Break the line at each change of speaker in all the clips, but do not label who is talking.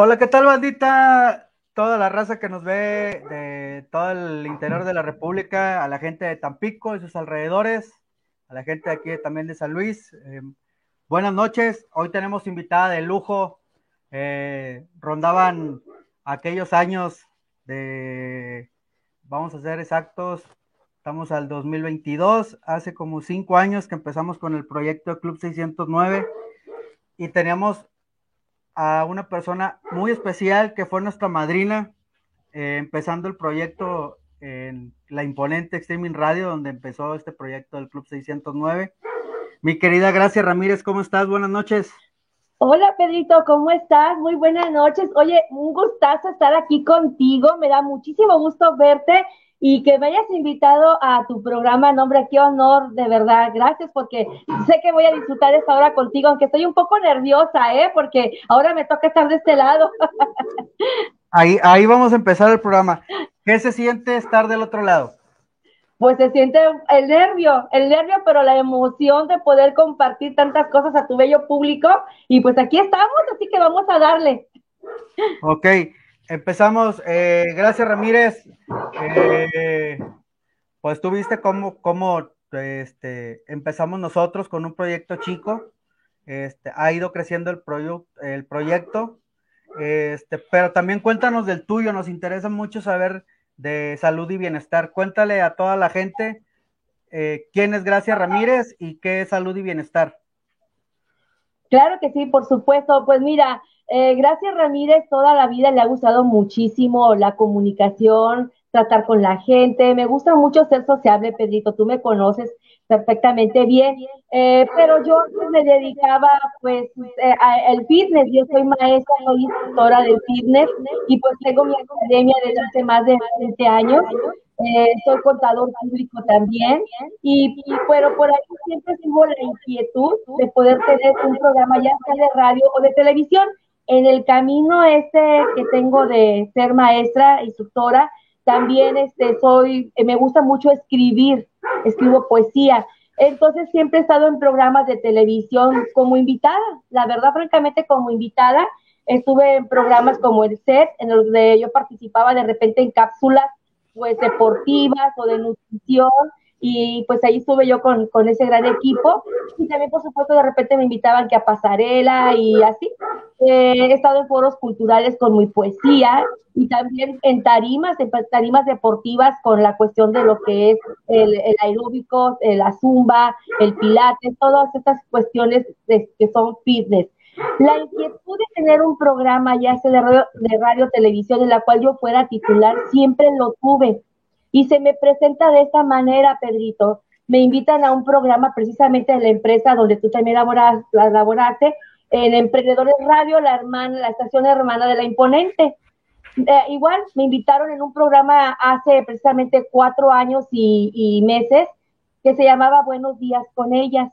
Hola, ¿qué tal, bandita? Toda la raza que nos ve de todo el interior de la República, a la gente de Tampico y sus alrededores, a la gente aquí también de San Luis. Eh, buenas noches. Hoy tenemos invitada de lujo. Eh, rondaban aquellos años de, vamos a ser exactos, estamos al 2022, hace como cinco años que empezamos con el proyecto Club 609 y teníamos a una persona muy especial que fue nuestra madrina, eh, empezando el proyecto en la imponente Streaming Radio, donde empezó este proyecto del Club 609. Mi querida Gracia Ramírez, ¿cómo estás? Buenas noches.
Hola Pedrito, ¿cómo estás? Muy buenas noches. Oye, un gustazo estar aquí contigo. Me da muchísimo gusto verte y que me hayas invitado a tu programa. Nombre, qué honor, de verdad. Gracias porque sé que voy a disfrutar esta hora contigo, aunque estoy un poco nerviosa, ¿eh? Porque ahora me toca estar de este lado.
ahí, ahí vamos a empezar el programa. ¿Qué se siente estar del otro lado?
Pues se siente el nervio, el nervio, pero la emoción de poder compartir tantas cosas a tu bello público. Y pues aquí estamos, así que vamos a darle.
Ok, Empezamos, eh, gracias Ramírez. Eh, pues tú viste cómo, cómo este, empezamos nosotros con un proyecto chico. Este, ha ido creciendo el, el proyecto. Este, pero también cuéntanos del tuyo, nos interesa mucho saber de salud y bienestar. Cuéntale a toda la gente eh, quién es Gracia Ramírez y qué es salud y bienestar.
Claro que sí, por supuesto. Pues mira, eh, gracias Ramírez, toda la vida le ha gustado muchísimo la comunicación, tratar con la gente. Me gusta mucho ser sociable, Pedrito, tú me conoces perfectamente bien, eh, pero yo me dedicaba pues eh, al fitness, yo soy maestra, soy instructora del fitness y pues tengo mi academia desde hace más de 20 años. Eh, soy contador público también y, y, bueno, por ahí siempre tengo la inquietud de poder tener un programa ya sea de radio o de televisión en el camino este que tengo de ser maestra, instructora, también este, soy, me gusta mucho escribir, escribo poesía. Entonces siempre he estado en programas de televisión como invitada, la verdad, francamente, como invitada. Estuve en programas como el SET, en los que yo participaba de repente en cápsulas pues deportivas o de nutrición y pues ahí estuve yo con, con, ese gran equipo y también por supuesto de repente me invitaban que a pasarela y así. Eh, he estado en foros culturales con mi poesía y también en tarimas, en tarimas deportivas con la cuestión de lo que es el, el aeróbico, la zumba, el pilates, todas estas cuestiones de, que son fitness. La inquietud de tener un programa ya sea de radio, de radio, televisión, en la cual yo fuera titular, siempre lo tuve y se me presenta de esta manera, Pedrito. Me invitan a un programa precisamente de la empresa donde tú también laboras, laboraste, en Emprendedores Radio, la hermana, la estación hermana de la Imponente. Eh, igual me invitaron en un programa hace precisamente cuatro años y, y, meses que se llamaba Buenos Días con ellas.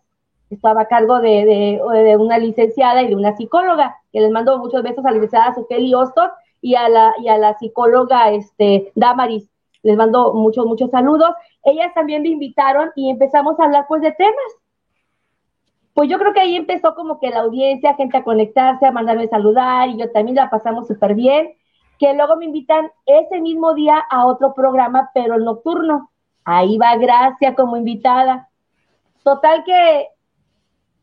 Estaba a cargo de, una licenciada y de una psicóloga, que les mando muchos besos a la licenciada Sukeli Hostos y a la, y a la psicóloga este, Damaris les mando muchos, muchos saludos. Ellas también me invitaron y empezamos a hablar pues de temas. Pues yo creo que ahí empezó como que la audiencia, gente a conectarse, a mandarme saludar y yo también la pasamos súper bien. Que luego me invitan ese mismo día a otro programa, pero nocturno. Ahí va Gracia como invitada. Total que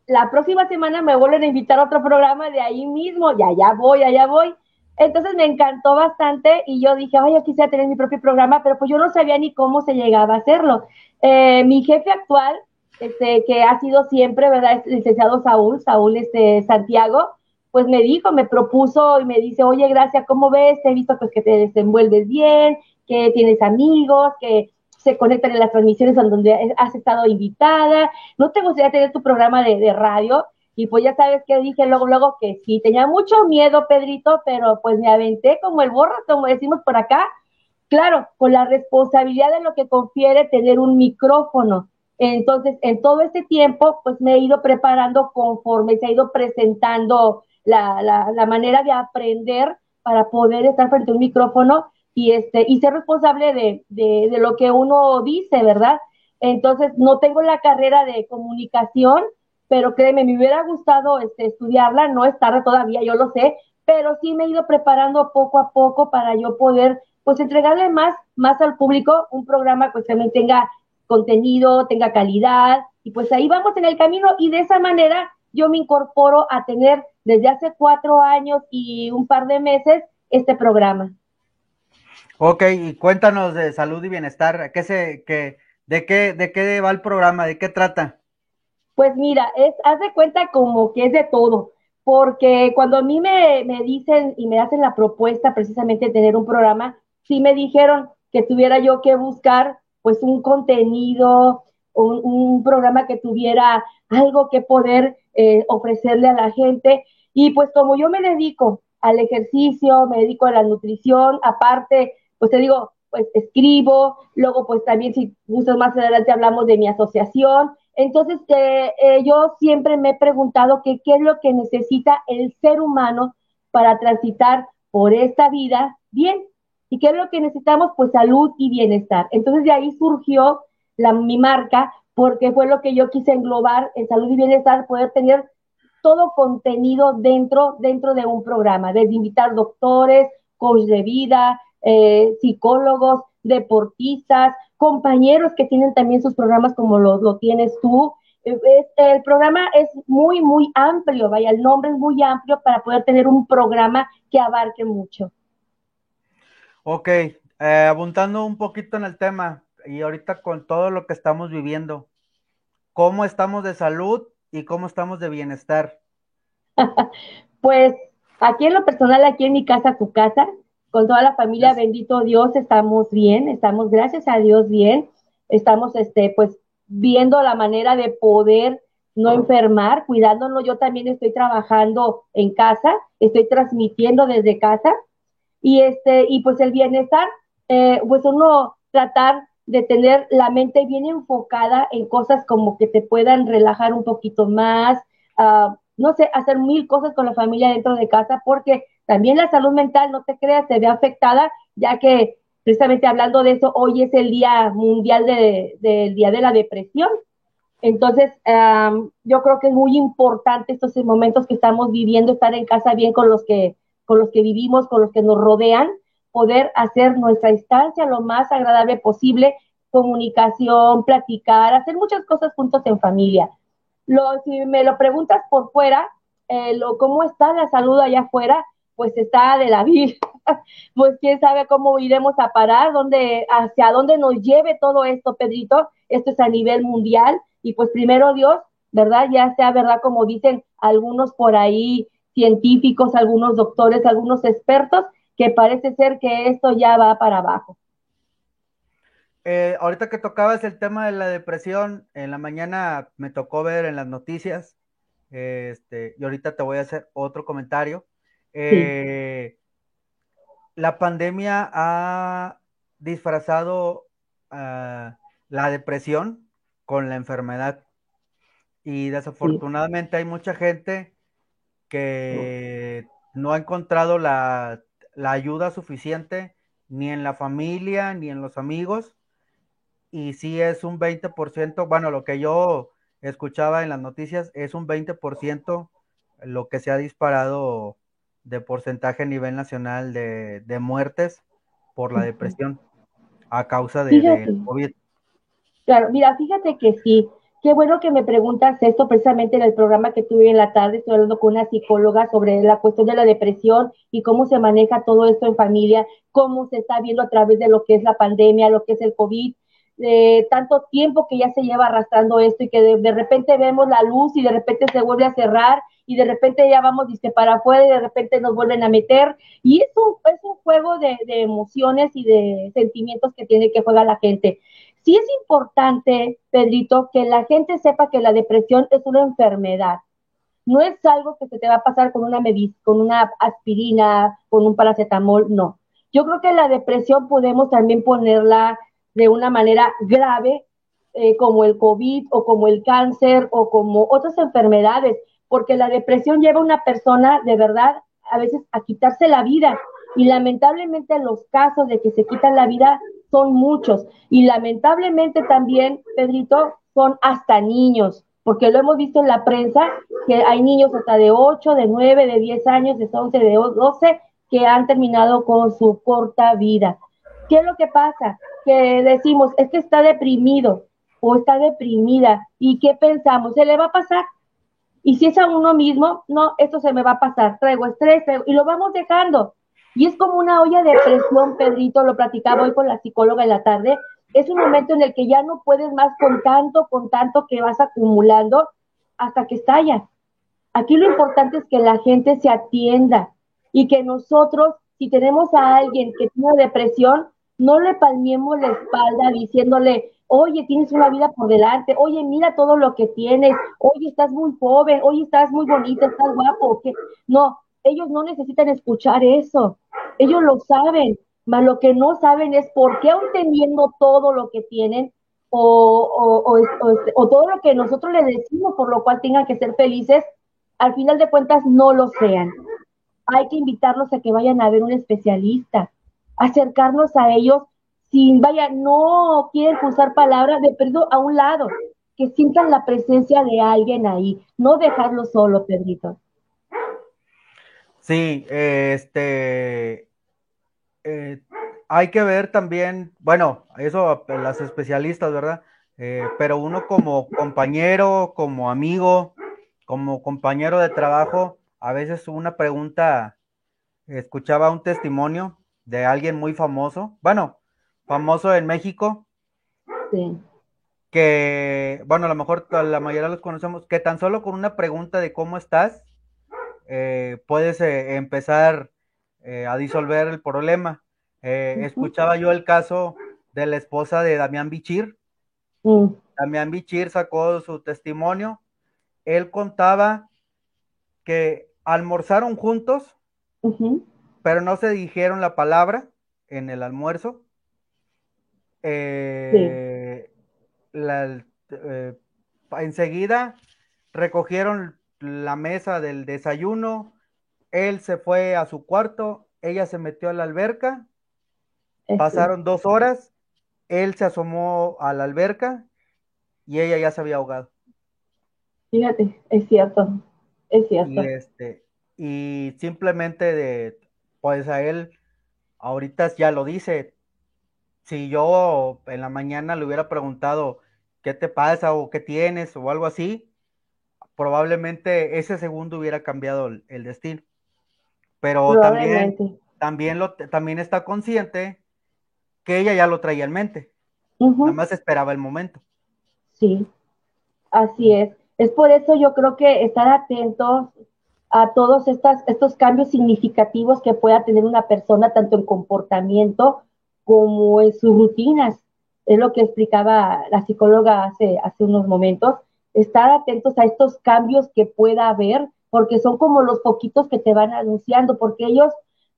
la próxima semana me vuelven a invitar a otro programa de ahí mismo, ya, ya voy, allá voy. Entonces me encantó bastante y yo dije, ay, yo quisiera tener mi propio programa, pero pues yo no sabía ni cómo se llegaba a hacerlo. Eh, mi jefe actual, este, que ha sido siempre, ¿verdad? Es licenciado Saúl, Saúl este, Santiago, pues me dijo, me propuso y me dice, oye, gracias, ¿cómo ves? Te he visto pues que te desenvuelves bien, que tienes amigos, que se conectan en las transmisiones donde has estado invitada. ¿No te gustaría tener tu programa de, radio? Y pues ya sabes que dije luego, luego que sí, tenía mucho miedo, Pedrito, pero pues me aventé como el borro, como decimos por acá. Claro, con la responsabilidad de lo que confiere tener un micrófono. Entonces, en todo este tiempo, pues me he ido preparando conforme se ha ido presentando la, la manera de aprender para poder estar frente a un micrófono y, este, y ser responsable de, de, lo que uno dice, ¿verdad? Entonces, no tengo la carrera de comunicación, pero créeme, me hubiera gustado este, estudiarla, no es tarde todavía, yo lo sé, pero sí me he ido preparando poco a poco para yo poder pues entregarle más, más al público, un programa pues también tenga contenido, tenga calidad, y pues ahí vamos en el camino y de esa manera yo me incorporo a tener desde hace cuatro años y un par de meses este programa.
Ok, y cuéntanos de salud y bienestar, ¿qué se, qué, de, qué, ¿de qué va el programa? ¿De qué trata?
Pues mira, es, haz de cuenta como que es de todo, porque cuando a mí me, me dicen y me hacen la propuesta precisamente de tener un programa, sí me dijeron que tuviera yo que buscar pues un contenido, un, un programa que tuviera algo que poder eh, ofrecerle a la gente. Y pues como yo me dedico al ejercicio, me dedico a la nutrición, aparte, pues te digo, pues escribo, luego pues también si gustas más adelante hablamos de mi asociación. Entonces, eh, eh, yo siempre me he preguntado que qué es lo que necesita el ser humano para transitar por esta vida bien. ¿Y qué es lo que necesitamos? Pues salud y bienestar. Entonces de ahí surgió la, mi marca, porque fue lo que yo quise englobar en salud y bienestar, poder tener todo contenido dentro, dentro de un programa, desde invitar doctores, coach de vida, eh, psicólogos, deportistas, compañeros que tienen también sus programas como lo, lo tienes tú. el programa es muy, muy amplio, vaya, el nombre es muy amplio para poder tener un programa que abarque mucho.
Ok, eh, apuntando un poquito en el tema, y ahorita con todo lo que estamos viviendo, ¿cómo estamos de salud y cómo estamos de bienestar?
pues aquí en lo personal, aquí en mi casa, tu casa, con toda la familia, bendito Dios, estamos bien, estamos gracias a Dios bien, estamos este, pues viendo la manera de poder no enfermar, cuidándonos. Yo también estoy trabajando en casa, estoy transmitiendo desde casa. Y este y pues el bienestar, eh, pues uno tratar de tener la mente bien enfocada en cosas como que te puedan relajar un poquito más, uh, no sé, hacer mil cosas con la familia dentro de casa, porque también la salud mental, no te creas, se ve afectada, ya que precisamente hablando de eso, hoy es el Día Mundial del de, Día de la Depresión. Entonces, um, yo creo que es muy importante estos momentos que estamos viviendo, estar en casa bien con los que, con los que vivimos, con los que nos rodean, poder hacer nuestra instancia lo más agradable posible, comunicación, platicar, hacer muchas cosas juntos en familia. Lo, si me lo preguntas por fuera, eh, lo, cómo está la salud allá afuera, pues está de la vida. pues quién sabe cómo iremos a parar, dónde, hacia dónde nos lleve todo esto, Pedrito. Esto es a nivel mundial y pues primero Dios, ¿verdad? Ya sea, ¿verdad? Como dicen algunos por ahí, científicos, algunos doctores, algunos expertos, que parece ser que esto ya va para abajo.
Eh, ahorita que tocabas el tema de la depresión, en la mañana me tocó ver en las noticias, este, y ahorita te voy a hacer otro comentario. Eh, la pandemia ha disfrazado ah, la depresión con la enfermedad. Y desafortunadamente hay mucha gente que no ha encontrado la la ayuda suficiente ni en la familia ni en los amigos. Y si es un 20%, bueno, lo que yo escuchaba en las noticias es un 20% lo que se ha disparado de porcentaje a nivel nacional de, muertes por la depresión a causa de, de COVID.
Claro, mira, fíjate que sí, Qué bueno que me preguntas esto precisamente en el programa que tuve en la tarde. Estoy hablando con una psicóloga sobre la cuestión de la depresión y cómo se maneja todo esto en familia, cómo se está viendo a través de lo que es la pandemia, lo que es el COVID, de tanto tiempo que ya se lleva arrastrando esto y que de, repente vemos la luz y de repente se vuelve a cerrar y de repente ya vamos dice, para afuera y de repente nos vuelven a meter. Y es un, es un juego de, de emociones y de sentimientos que tiene que jugar la gente. Sí es importante, Pedrito, que la gente sepa que la depresión es una enfermedad. No es algo que se te va a pasar con una con una aspirina, con un paracetamol, no. Yo creo que la depresión podemos también ponerla de una manera grave, eh, como el COVID o como el cáncer o como otras enfermedades, porque la depresión lleva a una persona de verdad a veces a quitarse la vida. Y lamentablemente los casos de que se quitan la vida son muchos. Y lamentablemente también, Pedrito, son hasta niños. porque lo hemos visto en la prensa, que hay niños hasta de 8, de 9, de 10 años, de 11, de 12, que han terminado con su corta vida. ¿Qué es lo que pasa? Que decimos, es que está deprimido o está deprimida. ¿Y qué pensamos? ¿Se le va a pasar? Y si es a uno mismo, no, esto se me va a pasar, traigo estrés, y lo vamos dejando. Y es como una olla de presión, Pedrito, lo platicaba hoy con la psicóloga en la tarde, es un momento en el que ya no puedes más con tanto, con tanto que vas acumulando hasta que estalla. Aquí lo importante es que la gente se atienda y que nosotros, si tenemos a alguien que tiene depresión, no le palmiemos la espalda diciéndole, oye, tienes una vida por delante, oye, mira todo lo que tienes, oye, estás muy joven, oye, estás muy bonita, estás guapo. No, ellos no necesitan escuchar eso, ellos lo saben, mas lo que no saben es por qué aún teniendo todo lo que tienen o, o, todo lo que nosotros les decimos por lo cual tengan que ser felices, al final de cuentas no lo sean. Hay que invitarlos a que vayan a ver un especialista, acercarnos a ellos sin, vaya, no quieren usar palabras de perdido a un lado, que sientan la presencia de alguien ahí, no dejarlo solo, Pedrito.
Sí, este, eh, hay que ver también, bueno, eso las especialistas, ¿verdad? Eh, pero uno como compañero, como amigo, como compañero de trabajo, a veces una pregunta, escuchaba un testimonio de alguien muy famoso, bueno, famoso en México. Sí. Que, bueno, a lo mejor la mayoría los conocemos, que tan solo con una pregunta de cómo estás, eh, puedes eh, empezar eh, a disolver el problema. Escuchaba yo el caso de la esposa de Damián Bichir. Damián Bichir sacó su testimonio. Él contaba que almorzaron juntos, pero no se dijeron la palabra en el almuerzo eh, eh, enseguida recogieron la mesa del desayuno, él se fue a su cuarto, ella se metió a la alberca, pasaron dos horas, él se asomó a la alberca y ella ya se había ahogado.
Fíjate, es cierto, es cierto.
Y, este, y simplemente de, pues a él, ahorita ya lo dice, si yo en la mañana le hubiera preguntado qué te pasa o qué tienes o algo así, probablemente ese segundo hubiera cambiado el, destino. Pero también, también, lo, también está consciente que ella ya lo traía en mente. Nada más esperaba el momento.
Sí, así es. Es por eso yo creo que estar atentos a todos estas, estos cambios significativos que pueda tener una persona, tanto en comportamiento como en sus rutinas. Es lo que explicaba la psicóloga hace, hace unos momentos. Estar atentos a estos cambios que pueda haber, porque son como los poquitos que te van anunciando, porque ellos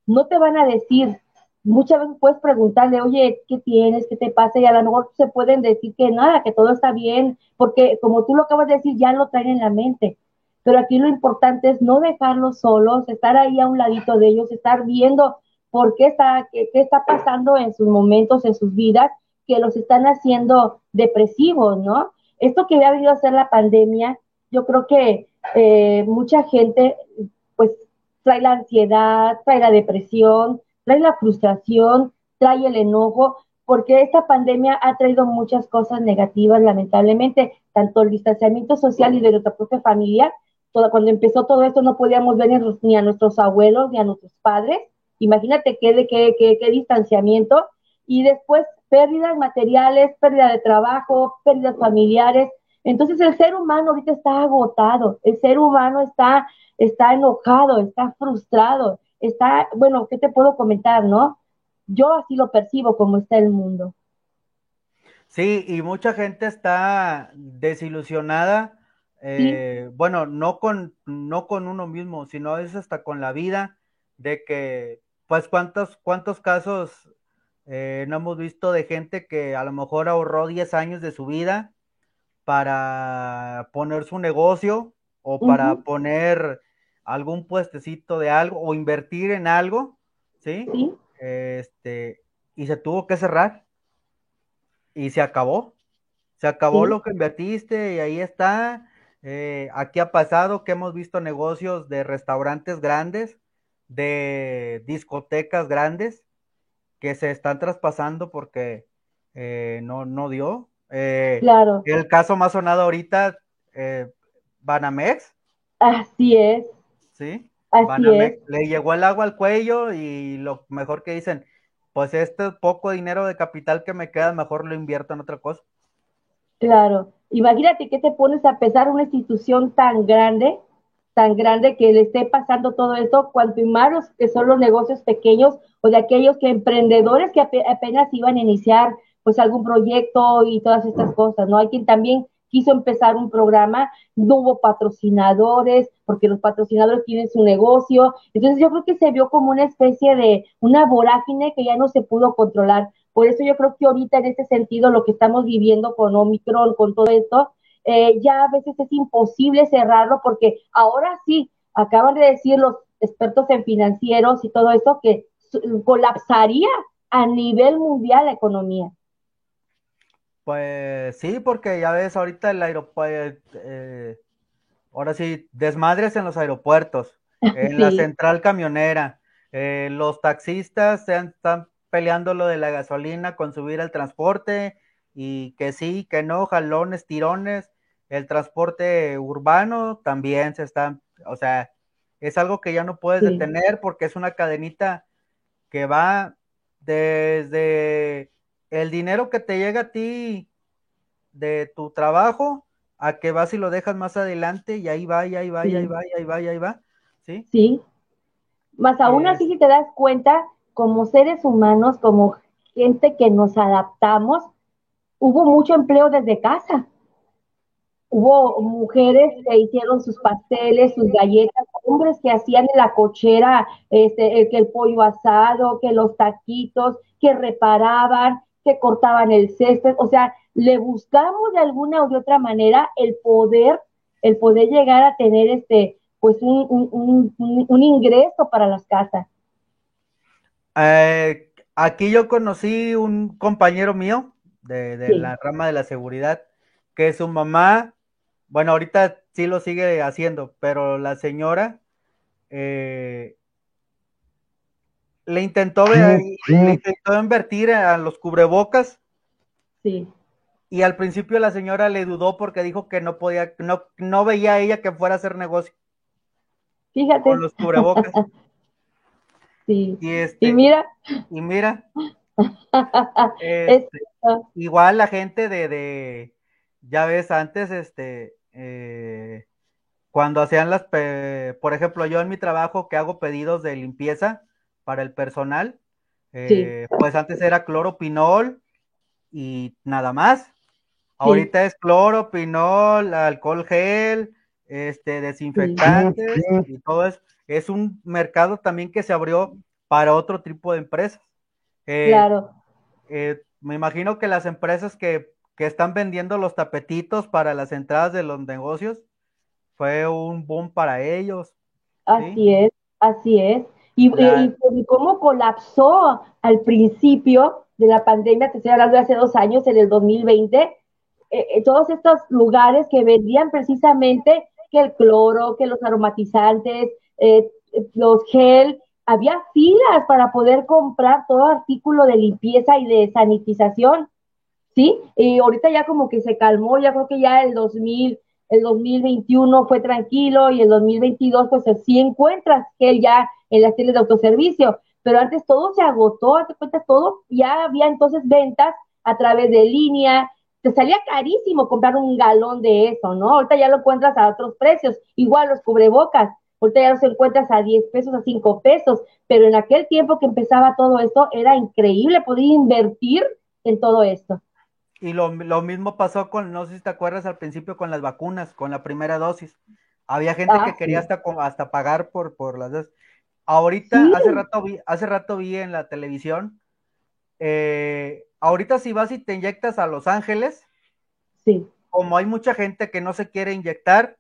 no te van a decir, muchas veces puedes preguntarle, oye, ¿qué tienes? ¿Qué te pasa? Y a lo mejor se pueden decir que nada, que todo está bien, porque como tú lo acabas de decir, ya lo traen en la mente. Pero aquí lo importante es no dejarlos solos, estar ahí a un ladito de ellos, estar viendo por qué está, qué, está pasando en sus momentos, en sus vidas, que los están haciendo depresivos, ¿no? Esto que ha venido a ser la pandemia, yo creo que eh, mucha gente, pues, trae la ansiedad, trae la depresión, trae la frustración, trae el enojo, porque esta pandemia ha traído muchas cosas negativas, lamentablemente, tanto el distanciamiento social y de nuestra propia familia. Cuando empezó todo esto no podíamos ver ni a nuestros abuelos ni a nuestros padres, Imagínate qué, distanciamiento. Y después pérdidas materiales, pérdida de trabajo, pérdidas familiares. Entonces el ser humano ahorita está agotado, el ser humano está, está enojado, está frustrado, está, bueno, ¿qué te puedo comentar, no? Yo así lo percibo como está el mundo.
Sí, y mucha gente está desilusionada, eh, bueno, no con, no con uno mismo, sino es hasta con la vida, de que pues cuántos, cuántos casos eh, no hemos visto de gente que a lo mejor ahorró 10 años de su vida para poner su negocio o para poner algún puestecito de algo o invertir en algo, ¿sí? Este, y se tuvo que cerrar y se acabó. Se acabó lo que invertiste y ahí está. Eh, aquí ha pasado que hemos visto negocios de restaurantes grandes, de discotecas grandes, que se están traspasando porque eh, no, no dio. Eh,
claro.
El caso más sonado ahorita, Banamex.
Así es.
Sí. Banamex le llegó el agua al cuello y lo mejor que dicen, pues este poco dinero de capital que me queda, mejor lo invierto en otra cosa.
Claro. Imagínate que te pones a pesar una institución tan grande, tan grande que le esté pasando todo esto, cuanto más que son los negocios pequeños o de aquellos que emprendedores que apenas iban a iniciar pues algún proyecto y todas estas cosas, ¿no? Hay quien también quiso empezar un programa, no hubo patrocinadores, porque los patrocinadores tienen su negocio. Entonces yo creo que se vio como una especie de una vorágine que ya no se pudo controlar. Por eso yo creo que ahorita en ese sentido lo que estamos viviendo con Omicron, con todo esto, eh, ya a veces es imposible cerrarlo porque ahora sí, acaban de decir los expertos en financieros y todo esto que colapsaría a nivel mundial la economía.
Pues sí, porque ya ves ahorita el aeropuerto, eh, ahora sí, desmadres en los aeropuertos, en la central camionera, eh, los taxistas se están peleando lo de la gasolina con subir el transporte y que sí, que no, jalones, tirones, el transporte urbano también se está, o sea, es algo que ya no puedes detener porque es una cadenita que va desde el dinero que te llega a ti de tu trabajo a que vas y lo dejas más adelante y ahí va, y ahí va, y ahí va, y ahí va, y ahí va, ¿sí?
Sí. Más aún así, si te das cuenta, como seres humanos, como gente que nos adaptamos, hubo mucho empleo desde casa. Hubo mujeres que hicieron sus pasteles, sus galletas, hombres que hacían en la cochera este, el, que el pollo asado, que los taquitos, que reparaban, que cortaban el césped. O sea, le buscamos de alguna u otra manera el poder, el poder llegar a tener este, pues un, un ingreso para las casas.
Eh, aquí yo conocí un compañero mío de, la rama de la seguridad, que su mamá, bueno, ahorita sí lo sigue haciendo, pero la señora eh, le, intentó, le intentó invertir a los cubrebocas.
Sí.
Y al principio la señora le dudó porque dijo que no podía, no, no veía ella que fuera a hacer negocio.
Fíjate.
Con los cubrebocas.
Sí.
Y, este,
mira.
Y mira. Este, igual la gente de, de, ya ves, antes, este, eh, cuando hacían las, por ejemplo, yo en mi trabajo que hago pedidos de limpieza para el personal, eh, pues antes era cloro pinol y nada más. Ahorita es cloro, pinol, alcohol gel, este, desinfectantes y todo eso es un mercado también que se abrió para otro tipo de empresas.
Eh, claro.
Eh, me imagino que las empresas que, están vendiendo los tapetitos para las entradas de los negocios fue un boom para ellos.
Así es, así es. Y, cómo colapsó al principio de la pandemia, te estoy hablando de hace dos años, en el 2020, eh, todos estos lugares que vendían precisamente que el cloro, que los aromatizantes, eh, los gel, había filas para poder comprar todo artículo de limpieza y de sanitización, ¿sí? Y ahorita ya como que se calmó, ya creo que ya el 2000, el 2021 fue tranquilo y el 2022 pues sí encuentras gel ya en las tiendas de autoservicio, pero antes todo se agotó, te cuenta todo, ya había entonces ventas a través de línea, te salía carísimo comprar un galón de eso, ¿no? Ahorita ya lo encuentras a otros precios, igual los cubrebocas, Ahorita ya los encuentras a 10 pesos, a 5 pesos, pero en aquel tiempo que empezaba todo esto era increíble poder invertir en todo esto.
Y lo, mismo pasó con, no sé si te acuerdas al principio con las vacunas, con la primera dosis. Había gente que ah, quería hasta, hasta pagar por, por las dos. Ahorita, hace, rato vi, hace rato vi en la televisión, eh, ahorita si vas y te inyectas a Los Ángeles,
sí.
como hay mucha gente que no se quiere inyectar,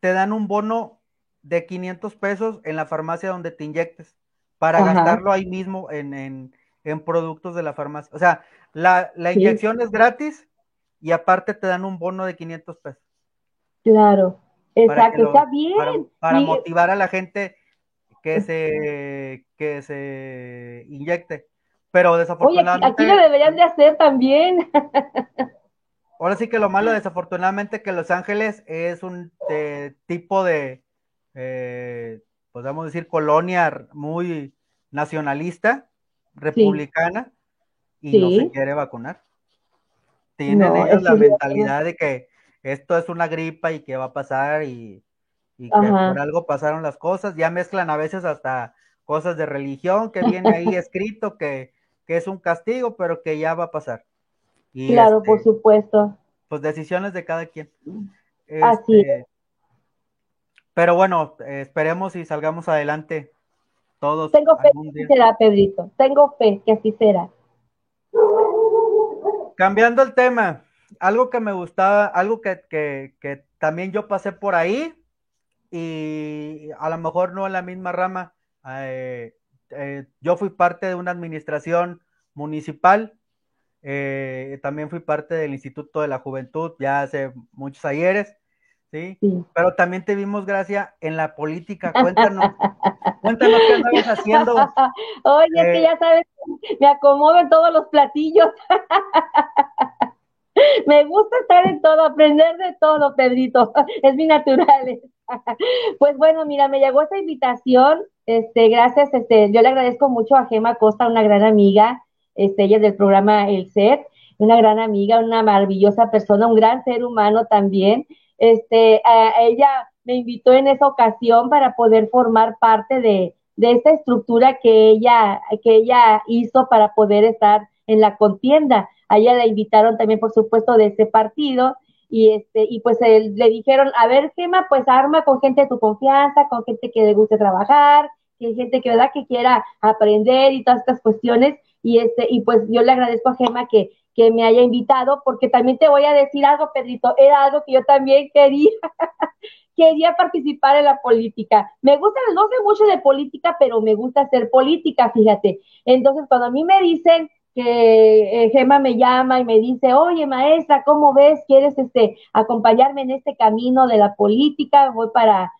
te dan un bono de 500 pesos en la farmacia donde te inyectes para gastarlo ahí mismo en, productos de la farmacia. O sea, la, inyección es gratis y aparte te dan un bono de 500 pesos.
Claro, exacto, está bien.
Para, motivar a la gente que se, que se inyecte. Pero desafortunadamente.
Oye, aquí, lo deberían de hacer también.
ahora sí que lo malo, desafortunadamente, que Los Ángeles es un eh, tipo de, eh, podemos decir, colonia muy nacionalista, republicana, y no se quiere vacunar. Tienen ellos la mentalidad de que esto es una gripa y que va a pasar y, que por algo pasaron las cosas. Ya mezclan a veces hasta cosas de religión que viene ahí escrito que, es un castigo, pero que ya va a pasar.
claro, por este, supuesto.
Pues decisiones de cada quien.
Así este,
Pero bueno, esperemos y salgamos adelante todos.
Tengo fe que así será, Pedrito. Tengo fe que así será.
Cambiando el tema, algo que me gustaba, algo que, también yo pasé por ahí y a lo mejor no en la misma rama. Eh, eh, yo fui parte de una administración municipal, eh, también fui parte del Instituto de la Juventud ya hace muchos ayeres, ¿sí? Pero también te vimos, Gracia, en la política. Cuéntanos, cuéntanos qué andabas haciendo.
Oye, que ya sabes, me acomodo en todos los platillos. Me gusta estar en todo, aprender de todo, Pedrito. Es mi natural. Pues bueno, mira, me llegó esta invitación. Este, gracias, este, yo le agradezco mucho a Gema Costa, una gran amiga, este, ella es del programa El Ser, una gran amiga, una maravillosa persona, un gran ser humano también. Este, ella me invitó en esa ocasión para poder formar parte de, de esta estructura que ella, que ella hizo para poder estar en la contienda. Allá la invitaron también, por supuesto, de ese partido y este y pues le dijeron, a ver, Gema, pues arma con gente de tu confianza, con gente que le guste trabajar, que gente que verdad que quiera aprender y todas estas cuestiones y este y pues yo le agradezco a Gema que que me haya invitado porque también te voy a decir algo, Pedrito, era algo que yo también quería quería participar en la política. Me gusta, no sé mucho de política, pero me gusta hacer política, fíjate. Entonces, cuando a mí me dicen que eh, Gema me llama y me dice, oye maestra, ¿cómo ves? ¿Quieres este acompañarme en este camino de la política? Voy para,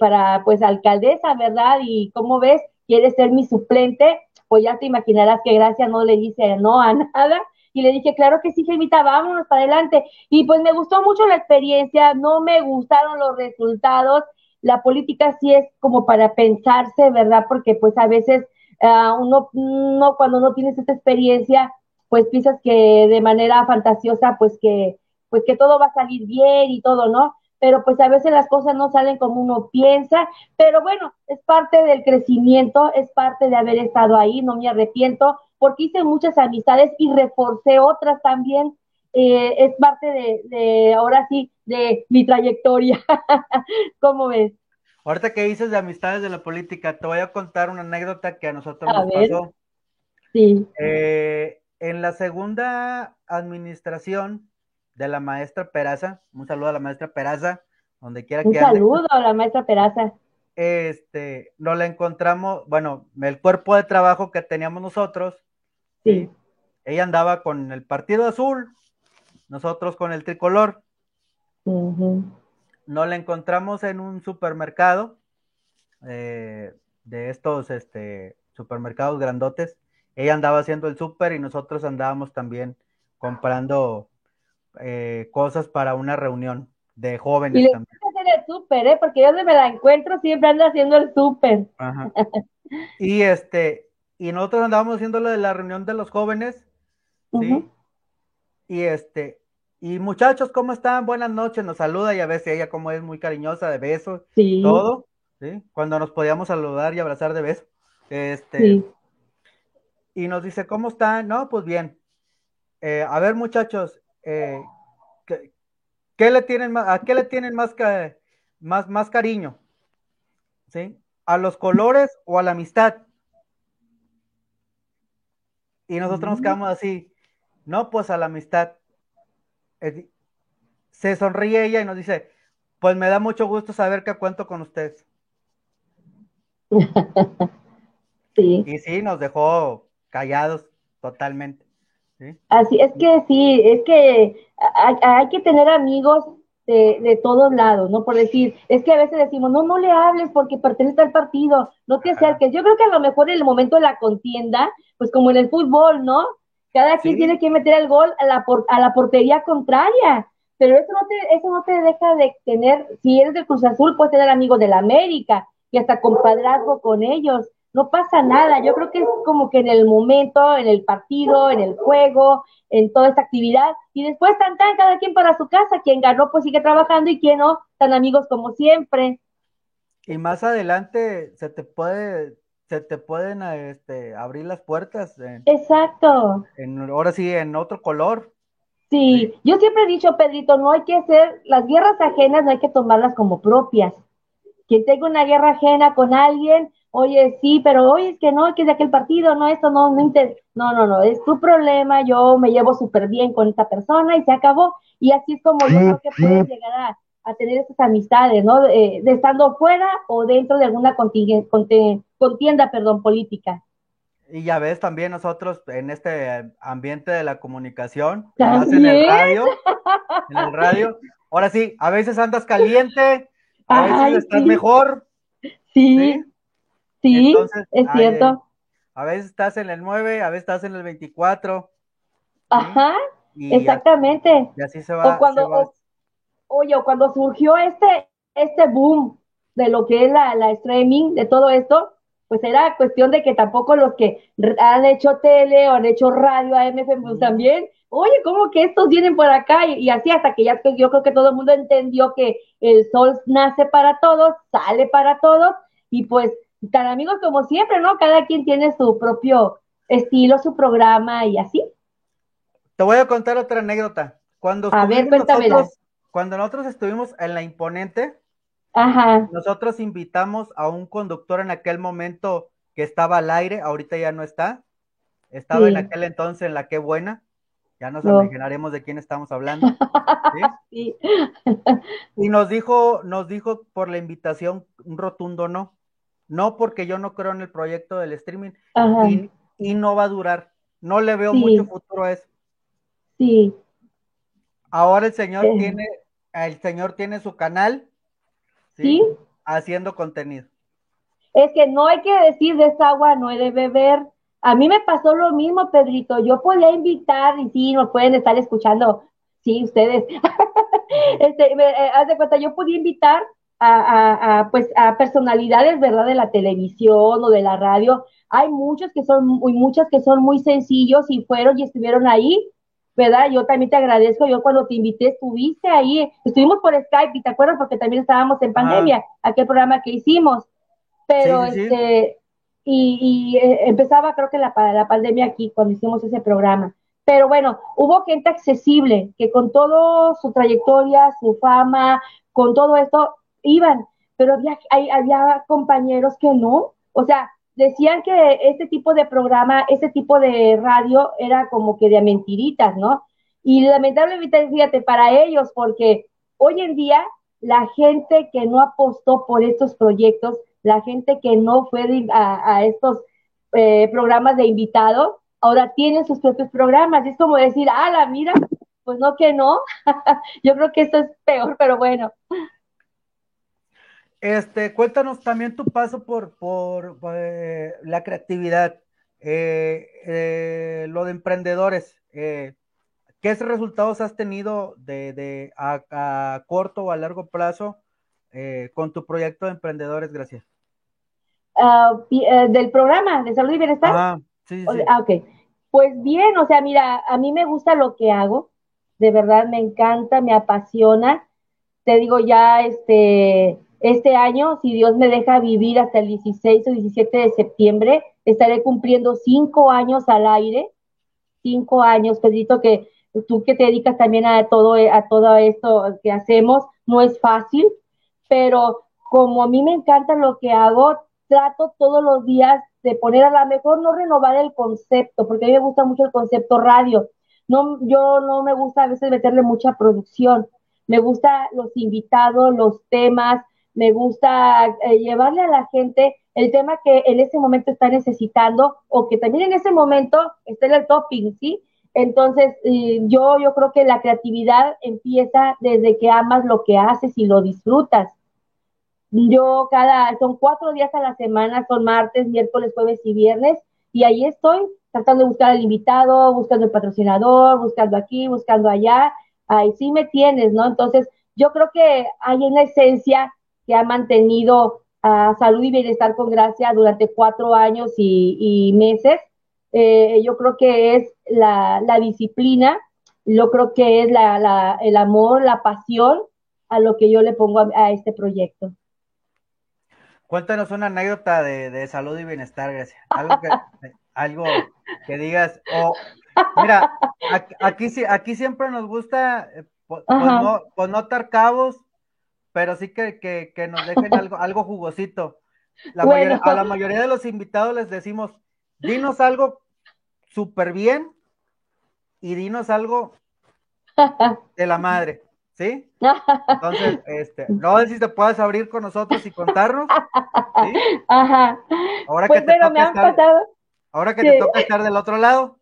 para pues alcaldesa, ¿verdad? Y ¿cómo ves? ¿Quieres ser mi suplente? Pues ya te imaginarás que gracias no le dice no a nada. Y le dije, claro que sí, Gemita, vámonos para adelante. Y pues me gustó mucho la experiencia, no me gustaron los resultados. La política sí es como para pensarse, ¿verdad? Porque pues a veces uh, uno, uno, cuando no tienes esta experiencia, pues piensas que de manera fantasiosa, pues que, pues que todo va a salir bien y todo, ¿no? Pero pues a veces las cosas no salen como uno piensa, pero bueno, es parte del crecimiento, es parte de haber estado ahí, no me arrepiento, porque hice muchas amistades y reforcé otras también, eh, es parte de, de, ahora sí, de mi trayectoria. ¿Cómo ves?
Ahorita que dices de amistades de la política, te voy a contar una anécdota que a nosotros nos pasó.
Sí.
Eh, en la segunda administración de la maestra Peraza, un saludo a la maestra Peraza, donde quiera que
Un saludo a la maestra Peraza.
Este, nos la encontramos, bueno, el cuerpo de trabajo que teníamos nosotros.
Sí.
Ella andaba con el Partido Azul, nosotros con el tricolor. Nos la encontramos en un supermercado eh, de estos este, supermercados grandotes. Ella andaba haciendo el súper y nosotros andábamos también comprando eh, cosas para una reunión de jóvenes.
Y le también. hacer el súper, ¿eh? porque yo donde me la encuentro siempre anda haciendo el súper.
y este, y nosotros andábamos haciendo lo de la reunión de los jóvenes, ¿sí? Y este, y muchachos, ¿cómo están? Buenas noches, nos saluda y a veces ella como es muy cariñosa de besos, todo, ¿sí? Cuando nos podíamos saludar y abrazar de beso. Este, y nos dice, ¿cómo están? No, pues bien. Eh, a ver, muchachos, eh, ¿qué, le tienen más, ¿a qué le tienen más, más, más cariño? ¿Sí? ¿A los colores o a la amistad? Y nosotros nos quedamos así, no, pues a la amistad se sonríe ella y nos dice, pues me da mucho gusto saber que cuento con ustedes.
Sí.
Y sí, nos dejó callados totalmente.
Así es que sí, es que hay, que tener amigos de, de, todos lados, ¿no? Por decir, es que a veces decimos, no, no le hables porque pertenece al partido, no te acerques. Yo creo que a lo mejor en el momento de la contienda, pues como en el fútbol, ¿no? Cada quien tiene que meter el gol a la, a la portería contraria, pero eso no, te, eso no te deja de tener, si eres del Cruz Azul, puedes tener amigos de la América y hasta compadrazgo con ellos. No pasa nada, yo creo que es como que en el momento, en el partido, en el juego, en toda esta actividad, y después tan tan cada quien para su casa, quien ganó pues sigue trabajando. Y quien no, tan amigos como siempre.
Y más adelante se te puede, se te pueden este, abrir las puertas.
Exacto.
En, ahora sí, en otro color.
Sí. yo siempre he dicho, Pedrito, no hay que hacer, las guerras ajenas no hay que tomarlas como propias. Quien tenga una guerra ajena con alguien, oye, sí, pero oye, es que no, que es de aquel partido, no, eso no, no, no, no, no, es tu problema, yo me llevo súper bien con esta persona y se acabó. Y así es como yo creo que puedes llegar a, tener esas amistades, ¿no? De, estando fuera o dentro de alguna contienda, perdón, política.
Y ya ves también nosotros en este ambiente de la comunicación, en el radio, en el radio, ahora sí, a veces andas caliente, a veces estás mejor.
¿sí? Sí, es cierto.
a veces estás en el 9, a veces estás en el 24.
Ajá, exactamente.
y así se va.
O cuando, o cuando surgió este, este boom de lo que es la, la streaming, de todo esto, pues era cuestión de que tampoco los que han hecho tele o han hecho radio AM pues también, oye, ¿cómo que estos vienen por acá? Y, y, así hasta que ya yo creo que todo el mundo entendió que el sol nace para todos, sale para todos, y pues tan amigos como siempre, ¿no? Cada quien tiene su propio estilo, su programa y así.
Te voy a contar otra anécdota. Cuando
a ver, nosotros,
cuando nosotros estuvimos en la imponente,
Ajá.
nosotros invitamos a un conductor en aquel momento que estaba al aire, ahorita ya no está. Estaba en aquel entonces en la que buena. Ya nos imaginaremos de quién estamos hablando.
¿sí?
y nos dijo, nos dijo por la invitación un rotundo no. No porque yo no creo en el proyecto del streaming y, no va a durar. No le veo mucho futuro a eso.
Sí.
Ahora el señor tiene, el señor tiene su canal,
¿sí?
Haciendo contenido.
Es que no hay que decir de esa agua no he de beber. A mí me pasó lo mismo, Pedrito. Yo podía invitar y sí, nos pueden estar escuchando. Sí, ustedes. este, eh, haz de cuenta, yo podía invitar a, a, pues a personalidades, ¿verdad? De la televisión o de la radio. Hay muchos que son muy, muchas que son muy sencillos y fueron y estuvieron ahí, ¿verdad? Yo también te agradezco. Yo cuando te invité estuviste ahí, estuvimos por Skype y te acuerdas porque también estábamos en pandemia, aquel programa que hicimos. Pero este, y, y eh, empezaba creo que la, la pandemia aquí cuando hicimos ese programa. Pero bueno, hubo gente accesible que con todo su trayectoria, su fama, con todo esto, iban, pero había, había compañeros que no, o sea, decían que este tipo de programa, este tipo de radio era como que de mentiritas, ¿no? Y lamentablemente, fíjate, para ellos, porque hoy en día la gente que no apostó por estos proyectos, la gente que no fue a, estos eh, programas de invitados, ahora tienen sus propios programas. Es como decir, ah, la mira, pues no que no. Yo creo que esto es peor, pero bueno.
Este, cuéntanos también tu paso por, por, eh, la creatividad, eh, eh, lo de emprendedores. ¿Qué resultados has tenido de, a, corto o a largo plazo con tu proyecto de emprendedores? Gracias.
Ah, del programa de salud y bienestar.
Ah, sí, sí.
Ah, ok. Pues bien, o sea, mira, a mí me gusta lo que hago, de verdad me encanta, me apasiona. Te digo ya, este, este año, si Dios me deja vivir hasta el 16 o 17 de septiembre, estaré cumpliendo cinco años al aire. Cinco años, Pedrito, que tú que te dedicas también a todo, a todo esto que hacemos, no es fácil, pero como a mí me encanta lo que hago, trato todos los días de poner a lo mejor no renovar el concepto, porque a mí me gusta mucho el concepto radio. No, yo no me gusta a veces meterle mucha producción. Me gusta los invitados, los temas, me gusta eh, llevarle a la gente el tema que en ese momento está necesitando o que también en ese momento está en el topping, ¿sí? Entonces, yo, yo creo que la creatividad empieza desde que amas lo que haces y lo disfrutas. Yo cada, son cuatro días a la semana, son martes, miércoles, jueves y viernes, y ahí estoy tratando de buscar al invitado, buscando el patrocinador, buscando aquí, buscando allá, ahí sí me tienes, ¿no? Entonces, yo creo que hay una esencia que ha mantenido a salud y bienestar con gracia durante cuatro años y, meses. Eh, yo creo que es la, disciplina, yo creo que es la, el amor, la pasión a lo que yo le pongo a este proyecto.
Cuéntanos una anécdota de, salud y bienestar, Grecia. Algo que, algo que digas. O, mira, aquí, aquí, siempre nos gusta, pues, no, pues no cabos, pero sí que, nos dejen algo, algo jugosito. a la mayoría de los invitados les decimos, dinos algo súper bien y dinos algo de la madre. ¿sí? Entonces, este, no sé si te puedes abrir con nosotros y contarnos. ¿sí?
Ajá.
Ahora pues que te toca estar, Ahora que te toca estar del otro lado.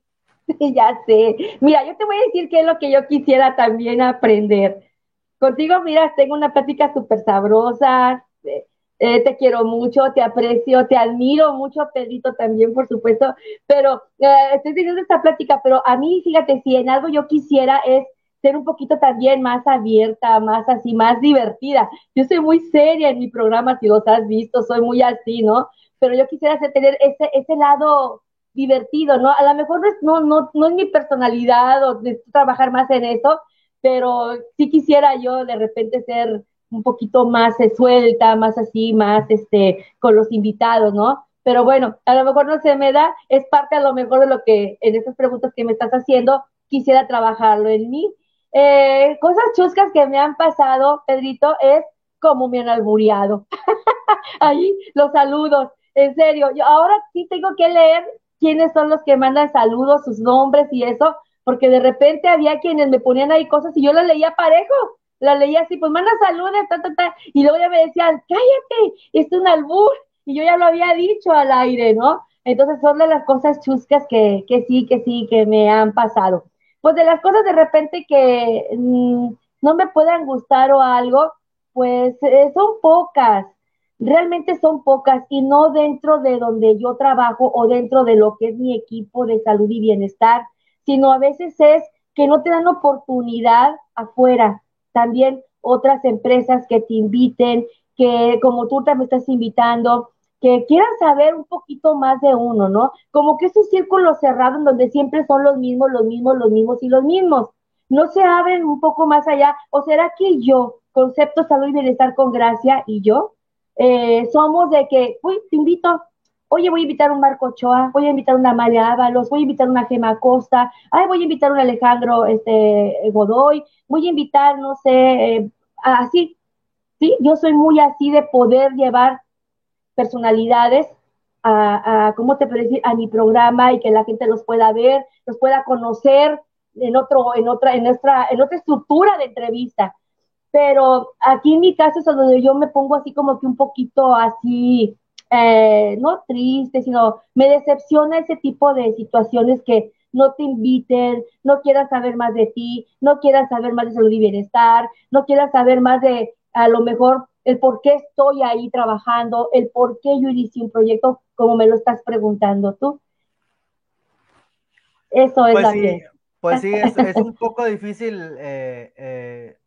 Sí, ya sé. Mira, yo te voy a decir qué es lo que yo quisiera también aprender. Contigo, mira, tengo una plática súper sabrosa. Eh, eh, te quiero mucho, te aprecio, te admiro mucho, Pedrito también, por supuesto. Pero eh, estoy teniendo esta plática, pero a mí, fíjate, si en algo yo quisiera es ser un poquito también más abierta, más así, más divertida. Yo soy muy seria en mi programa, si los has visto, soy muy así, ¿no? Pero yo quisiera tener ese, ese lado divertido, ¿no? A lo mejor no no, no, no es mi personalidad o de trabajar más en eso, pero sí quisiera yo de repente ser un poquito más suelta, más así, más este, con los invitados, ¿no? Pero bueno, a lo mejor no se me da, es parte a lo mejor de lo que en estas preguntas que me estás haciendo, quisiera trabajarlo en mí eh, cosas chuscas que me han pasado, Pedrito, es como me han albureado. Ahí los saludos, en serio. Yo ahora sí tengo que leer quiénes son los que mandan saludos, sus nombres y eso, porque de repente había quienes me ponían ahí cosas y yo las leía parejo. La leía así, pues manda saludos, ta, ta, ta, y luego ya me decían, cállate, es un albur, y yo ya lo había dicho al aire, ¿no? Entonces son de las cosas chuscas que, que sí, que sí, que me han pasado pues de las cosas de repente que mm, no me puedan gustar o algo, pues eh, son pocas, realmente son pocas y no dentro de donde yo trabajo o dentro de lo que es mi equipo de salud y bienestar, sino a veces es que no te dan oportunidad afuera. También otras empresas que te inviten, que como tú me estás invitando, que quieran saber un poquito más de uno, ¿no? Como que es un círculo cerrado en donde siempre son los mismos, los mismos, los mismos y los mismos. No se abren un poco más allá. ¿O será que yo, concepto salud y bienestar con gracia y yo, eh, somos de que, uy, te invito, oye, voy a invitar a un Marco Ochoa, voy a invitar a una María Ábalos, voy a invitar a una Gema Costa, ay, voy a invitar a un Alejandro este, Godoy, voy a invitar, no sé, eh, así, ¿sí? Yo soy muy así de poder llevar personalidades a, ¿cómo te puedo decir?, a mi programa y que la gente los pueda ver, los pueda conocer en otro, en otra, en nuestra, en otra estructura de entrevista. Pero aquí en mi caso es donde yo me pongo así como que un poquito así, eh, no triste, sino me decepciona ese tipo de situaciones que no te inviten, no quieras saber más de ti, no quieras saber más de salud y bienestar, no quieras saber más de a lo mejor el por qué estoy ahí trabajando, el por qué yo inicié un proyecto, como me lo estás preguntando tú. Eso es
pues
la
sí,
que...
Pues sí, es, un poco difícil, eh, eh,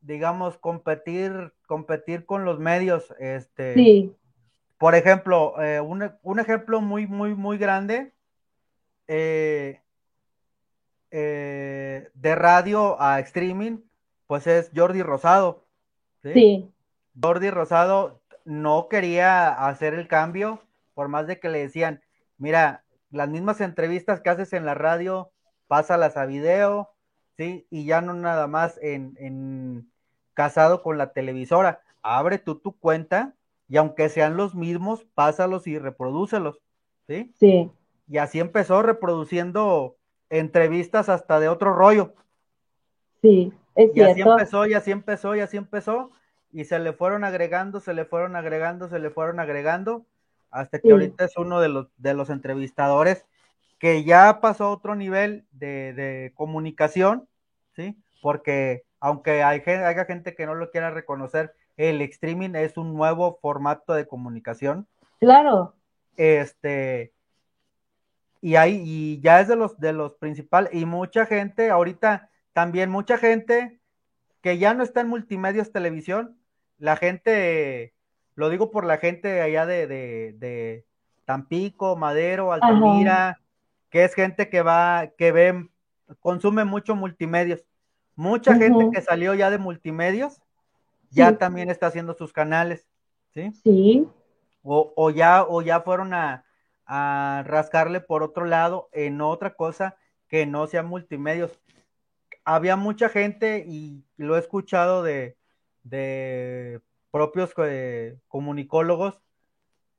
digamos, competir, competir con los medios. Este,
sí.
Por ejemplo, eh, un, un, ejemplo muy, muy, muy grande de radio a streaming, pues es Jordi Rosado.
sí.
Jordi Rosado no quería hacer el cambio, por más de que le decían, mira, las mismas entrevistas que haces en la radio, pásalas a video, ¿sí? Y ya no nada más en, casado con la televisora. Abre tú tu cuenta y aunque sean los mismos, pásalos y reprodúcelos, ¿sí?
Sí.
Y así empezó reproduciendo entrevistas hasta de otro rollo.
Sí, es
y así empezó, y así empezó, y así empezó y se le fueron agregando, se le fueron agregando, se le fueron agregando, hasta que ahorita es uno de los, de los entrevistadores que ya pasó a otro nivel de, comunicación, ¿sí? Porque aunque hay, haya gente que no lo quiera reconocer, el streaming es un nuevo formato de comunicación.
Claro.
Este, y ahí, y ya es de los, de los principales, y mucha gente, ahorita también mucha gente que ya no está en multimedios televisión, la gente, lo digo por la gente allá de, de, Tampico, Madero, Altamira, que es gente que va, que ve, consume mucho multimedios. Mucha gente que salió ya de multimedios, ya también está haciendo sus canales, ¿sí?
Sí.
O, o ya, o ya fueron a, a rascarle por otro lado en otra cosa que no sea multimedios. Había mucha gente y lo he escuchado de, de propios eh, comunicólogos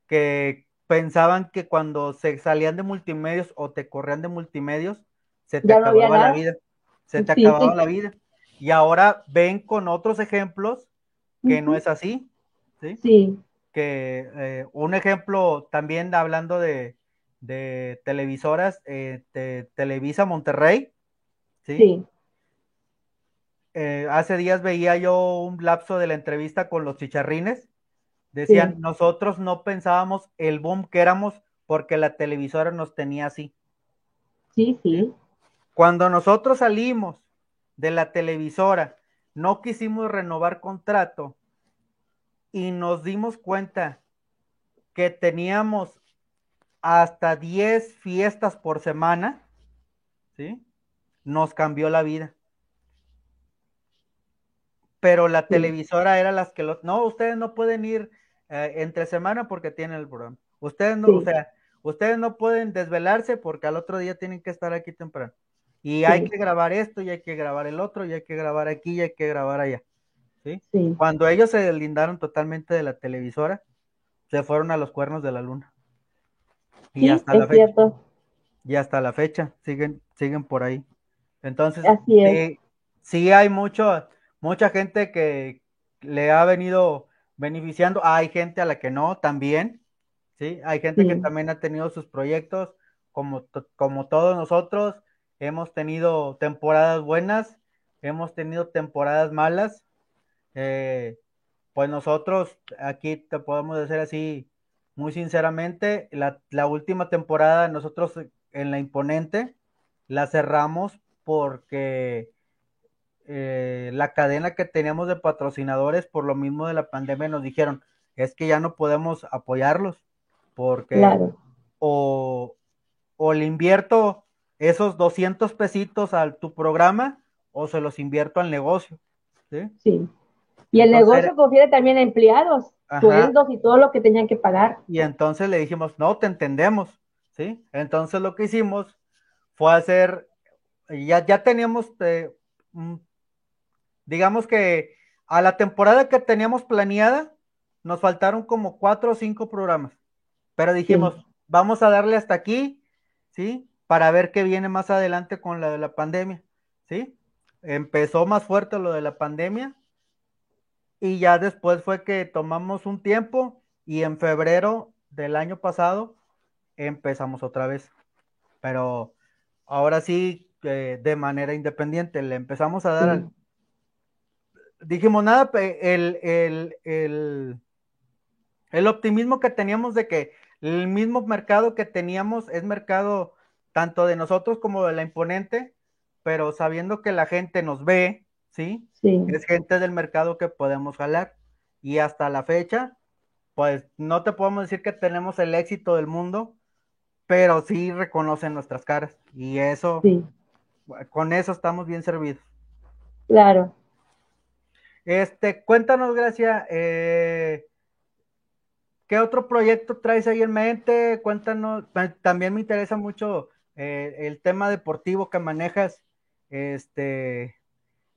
que pensaban que cuando se salían de multimedios o te corrían de multimedios, se te acababa la vida. Se te acababa la vida. Y ahora ven con otros ejemplos que no es así. Sí.
sí
que eh, un ejemplo también hablando de, televisoras, eh, Televisa Monterrey, ¿sí? Eh, hace días veía yo un lapso de la entrevista con los chicharrines. Decían, nosotros no pensábamos el boom que éramos porque la televisora nos tenía así.
Sí, sí.
Cuando nosotros salimos de la televisora, no quisimos renovar contrato y nos dimos cuenta que teníamos hasta 10 fiestas por semana, ¿sí? Nos cambió la vida. Pero la televisora era las que los... No, ustedes no pueden ir eh, entre semana porque tienen el programa. Ustedes no, o sea, ustedes no pueden desvelarse porque al otro día tienen que estar aquí temprano. Y hay que grabar esto, y hay que grabar el otro, y hay que grabar aquí, y hay que grabar allá. Cuando ellos se deslindaron totalmente de la televisora, se fueron a los cuernos de la luna. Y hasta la fecha. Y hasta la fecha siguen, siguen por ahí. Entonces, sí, hay mucho, mucha gente que le ha venido beneficiando. Hay gente a la que no, también. Sí, hay gente que también ha tenido sus proyectos, como, como todos nosotros. Hemos tenido temporadas buenas, hemos tenido temporadas malas, eh, pues nosotros aquí te podemos decir así, muy sinceramente, la, última temporada nosotros en la imponente la cerramos porque eh, la cadena que teníamos de patrocinadores por lo mismo de la pandemia nos dijeron, es que ya no podemos apoyarlos porque o, o le invierto esos 200 pesitos a tu programa o se los invierto al negocio. Sí.
sí. Y el negocio confiere también a empleados, sueldos y todo lo que tenían que pagar.
Y entonces le dijimos, no, te entendemos, ¿sí? Entonces lo que hicimos fue hacer, ya, ya teníamos, eh, digamos que a la temporada que teníamos planeada, nos faltaron como cuatro o cinco programas, pero dijimos, vamos a darle hasta aquí, ¿sí? Para ver qué viene más adelante con la de la pandemia, ¿sí? Empezó más fuerte lo de la pandemia, y ya después fue que tomamos un tiempo y en febrero del año pasado empezamos otra vez. Pero ahora sí, eh, de manera independiente, le empezamos a dar Dijimos, nada, el, el, el, el optimismo que teníamos de que el mismo mercado que teníamos es mercado tanto de nosotros como de la imponente, pero sabiendo que la gente nos ve, ¿sí? Es gente del mercado que podemos jalar. Y hasta la fecha, pues no te podemos decir que tenemos el éxito del mundo, pero sí reconocen nuestras caras. Y eso, con eso estamos bien servidos.
Claro.
Este, cuéntanos, Gracia, eh, ¿qué otro proyecto traes ahí en mente? Cuéntanos, también me interesa mucho eh, el tema deportivo que manejas. Este,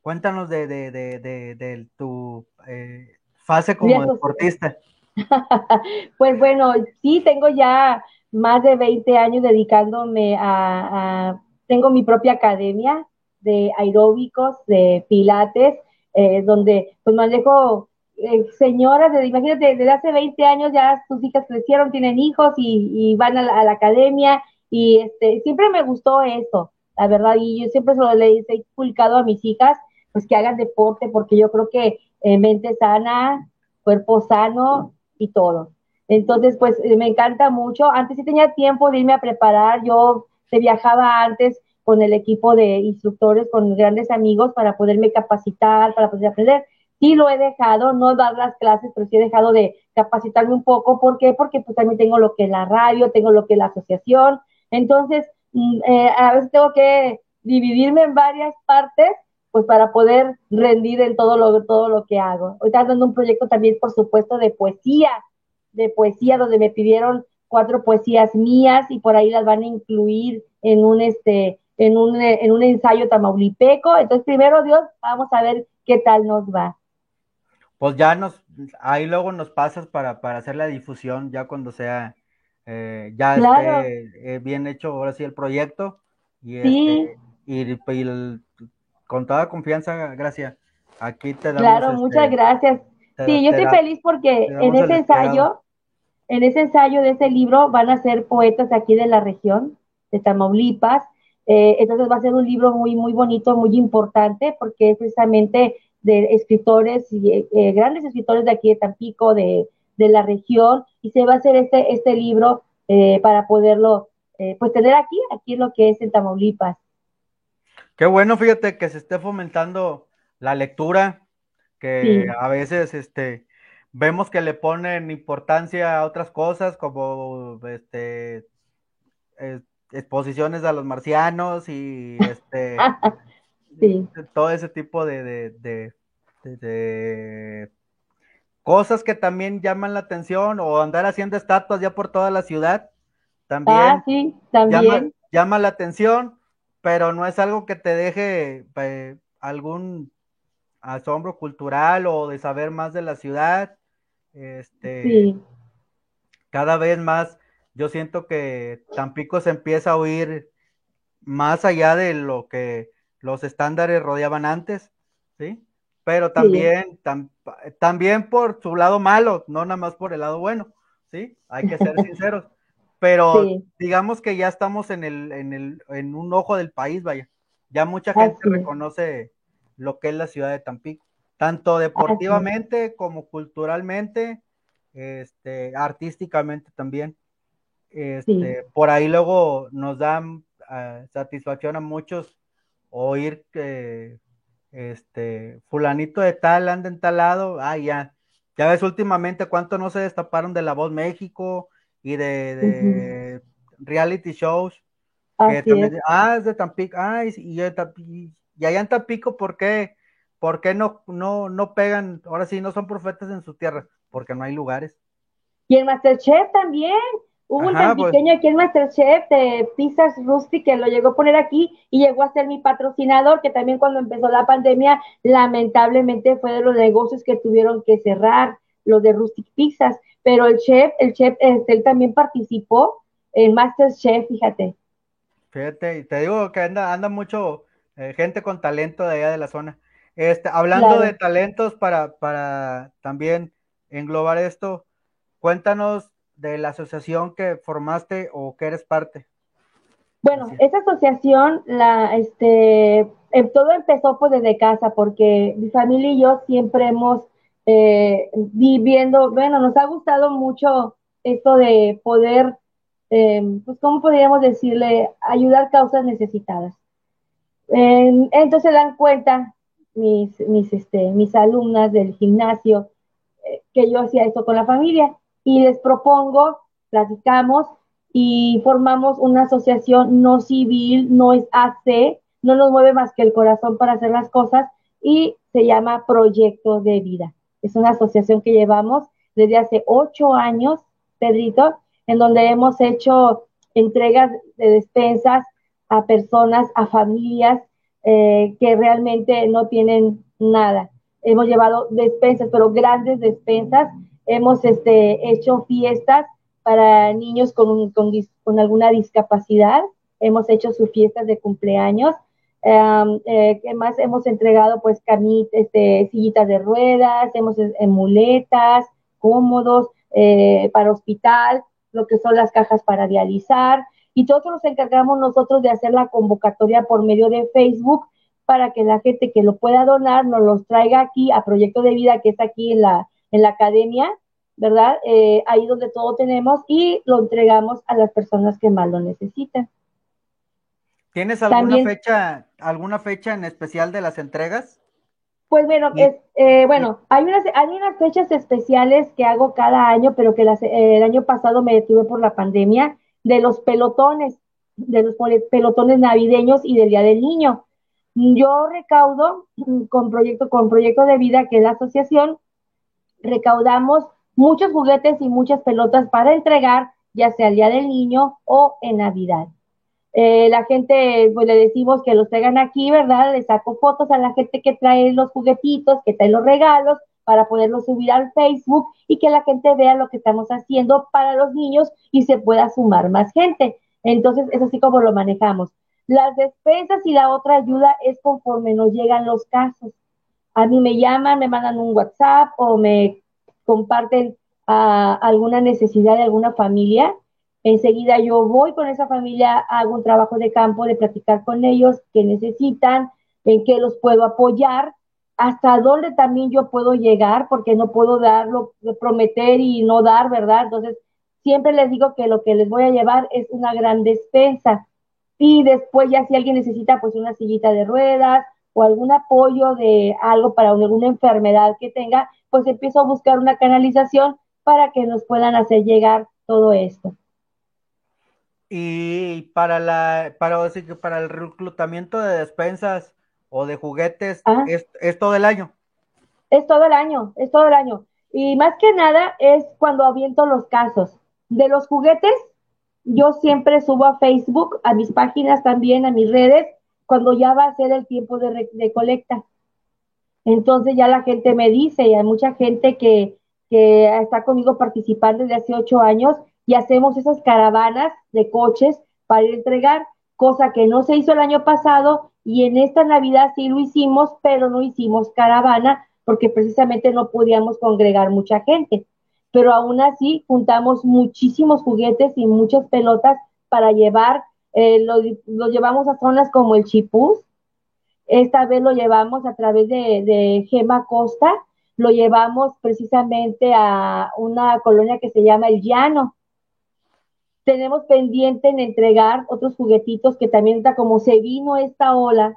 Cuéntanos de, de, de, de tu eh, fase como deportista.
pues bueno, sí, tengo ya más de 20 años dedicándome a, tengo mi propia academia de aeróbicos, de pilates, eh, donde pues manejo eh, señoras, de, imagínate, desde hace 20 años ya tus hijas crecieron, tienen hijos y, van a la, academia y este, siempre me gustó eso, la verdad, y yo siempre se lo le he inculcado a mis hijas, pues que hagan deporte, porque yo creo que eh, mente sana, cuerpo sano y todo. Entonces, pues eh, me encanta mucho. Antes sí tenía tiempo de irme a preparar, yo se viajaba antes con el equipo de instructores, con grandes amigos para poderme capacitar, para poder aprender. Sí lo he dejado, no dar las clases, pero sí he dejado de capacitarme un poco. ¿Por qué? Porque pues también tengo lo que es la radio, tengo lo que es la asociación. Entonces, mm, eh, a veces tengo que dividirme en varias partes, pues para poder rendir en todo lo, todo lo que hago. Hoy estoy dando un proyecto también, por supuesto, de poesía, de poesía, donde me pidieron cuatro poesías mías y por ahí las van a incluir en un este en un, en un ensayo tamaulipeco. Entonces, primero Dios, vamos a ver qué tal nos va.
Pues ya nos, ahí luego nos pasas para, para hacer la difusión, ya cuando sea, eh, ya esté eh, bien hecho ahora sí el proyecto. Y,
sí.
Este, y, con toda confianza, gracias. Aquí te damos.
Claro, muchas este, gracias. sí, yo estoy feliz porque en ese ensayo, en ese ensayo de ese libro van a ser poetas aquí de la región, de Tamaulipas, eh, entonces va a ser un libro muy, muy bonito, muy importante, porque es precisamente de escritores, y, grandes escritores de aquí de Tampico, de, de, la región, y se va a hacer este, este libro eh, para poderlo, pues tener aquí, aquí lo que es en Tamaulipas.
Qué bueno, fíjate que se esté fomentando la lectura, que a veces este, vemos que le ponen importancia a otras cosas como este, exposiciones a los marcianos y este todo ese tipo de, de, cosas que también llaman la atención o andar haciendo estatuas ya por toda la ciudad también,
ah, sí, también.
Llama, la atención, pero no es algo que te deje eh, algún asombro cultural o de saber más de la ciudad. Este, cada vez más yo siento que Tampico se empieza a oír más allá de lo que los estándares rodeaban antes, ¿sí? Pero también, también por su lado malo, no nada más por el lado bueno, ¿sí? Hay que ser sinceros. Pero digamos que ya estamos en, el, en, el, en un ojo del país, vaya. Ya mucha gente reconoce lo que es la ciudad de Tampico, tanto deportivamente como culturalmente, este, artísticamente también. Este, Por ahí luego nos da ah, satisfacción a muchos oír que este fulanito de tal anda en tal lado, ah, ya, ya ves últimamente cuánto no se destaparon de La Voz México y de, reality shows. ah, es de Tampico, ah, y, y, y, allá en Tampico, ¿por qué? ¿Por qué no, no, no pegan? Ahora sí, no son profetas en su tierra, porque no hay lugares.
Y el Masterchef también, Hubo un tan pues. pequeño aquí en Masterchef de Pizzas Rusty que lo llegó a poner aquí y llegó a ser mi patrocinador, que también cuando empezó la pandemia, lamentablemente fue de los negocios que tuvieron que cerrar, los de Rustic Pizzas. Pero el chef, el chef, este, él también participó en Masterchef, fíjate.
Fíjate, y te digo que anda, anda mucho eh, gente con talento de allá de la zona. Este, hablando de talentos para, para también englobar esto, cuéntanos de la asociación que formaste o que eres parte?
Bueno, esa asociación, la, este, em, todo empezó pues desde casa, porque mi familia y yo siempre hemos eh, viviendo, bueno, nos ha gustado mucho esto de poder, em, pues, ¿cómo podríamos decirle? Ayudar causas necesitadas. entonces se dan cuenta mis, mis, este, mis alumnas del gimnasio eh, que yo hacía esto con la familia y les propongo, platicamos y formamos una asociación no civil, no es AC, no nos mueve más que el corazón para hacer las cosas y se llama Proyecto de Vida. Es una asociación que llevamos desde hace ocho años, Pedrito, en donde hemos hecho entregas de despensas a personas, a familias eh, que realmente no tienen nada. Hemos llevado despensas, pero grandes despensas hemos este, hecho fiestas para niños con, con, alguna discapacidad, hemos hecho sus fiestas de cumpleaños, ¿qué más? Hemos entregado pues camitas, este, sillitas de ruedas, hemos eh, muletas, cómodos eh, para hospital, lo que son las cajas para dializar, y todos nos encargamos nosotros de hacer la convocatoria por medio de Facebook para que la gente que lo pueda donar nos los traiga aquí a Proyecto de Vida, que es aquí en la, en la academia, ¿verdad? Eh, ahí donde todo tenemos y lo entregamos a las personas que más lo necesitan.
¿Tienes alguna fecha, alguna fecha en especial de las entregas?
Pues bueno, es, eh, bueno, hay unas, hay unas fechas especiales que hago cada año, pero que el año pasado me detuve por la pandemia, de los pelotones, de los pelotones navideños y del Día del Niño. Yo recaudo con proyecto, con proyecto de vida, que es la asociación, recaudamos muchos juguetes y muchas pelotas para entregar, ya sea el Día del Niño o en Navidad. Eh, la gente, pues le decimos que los traigan aquí, ¿verdad? Le saco fotos a la gente que trae los juguetitos, que trae los regalos, para poderlos subir al Facebook y que la gente vea lo que estamos haciendo para los niños y se pueda sumar más gente. Entonces, es así como lo manejamos. Las despensas y la otra ayuda es conforme nos llegan los casos. A mí me llaman, me mandan un WhatsApp o me comparten ah, alguna necesidad de alguna familia Enseguida yo voy con esa familia, hago un trabajo de campo de platicar con ellos, qué necesitan, en qué los puedo apoyar, hasta dónde también yo puedo llegar, porque no puedo darlo, prometer y no dar, ¿verdad? Entonces, siempre les digo que lo que les voy a llevar es una gran despensa. Y después ya si alguien necesita pues una sillita de ruedas o algún apoyo de algo para alguna enfermedad que tenga, pues empiezo a buscar una canalización para que nos puedan hacer llegar todo esto.
Y para la, para, para el reclutamiento de despensas o de juguetes, ah. es, todo el año.
Es todo el año, es todo el año. Y más que nada es cuando aviento los casos. De los juguetes, yo siempre subo a Facebook, a mis páginas también, a mis redes, cuando ya va a ser el tiempo de, de colecta. Entonces ya la gente me dice, y hay mucha gente que, que está conmigo participando desde hace ocho años, y hacemos esas caravanas de coches para ir a entregar, cosa que no se hizo el año pasado y en esta Navidad sí lo hicimos, pero no hicimos caravana porque precisamente no podíamos congregar mucha gente. Pero aún así juntamos muchísimos juguetes y muchas pelotas para llevar, eh, lo llevamos a zonas como el Chipús, esta vez lo llevamos a través de, de Gema Costa, lo llevamos precisamente a una colonia que se llama El Llano, tenemos pendiente en entregar otros juguetitos que también está como se vino esta ola,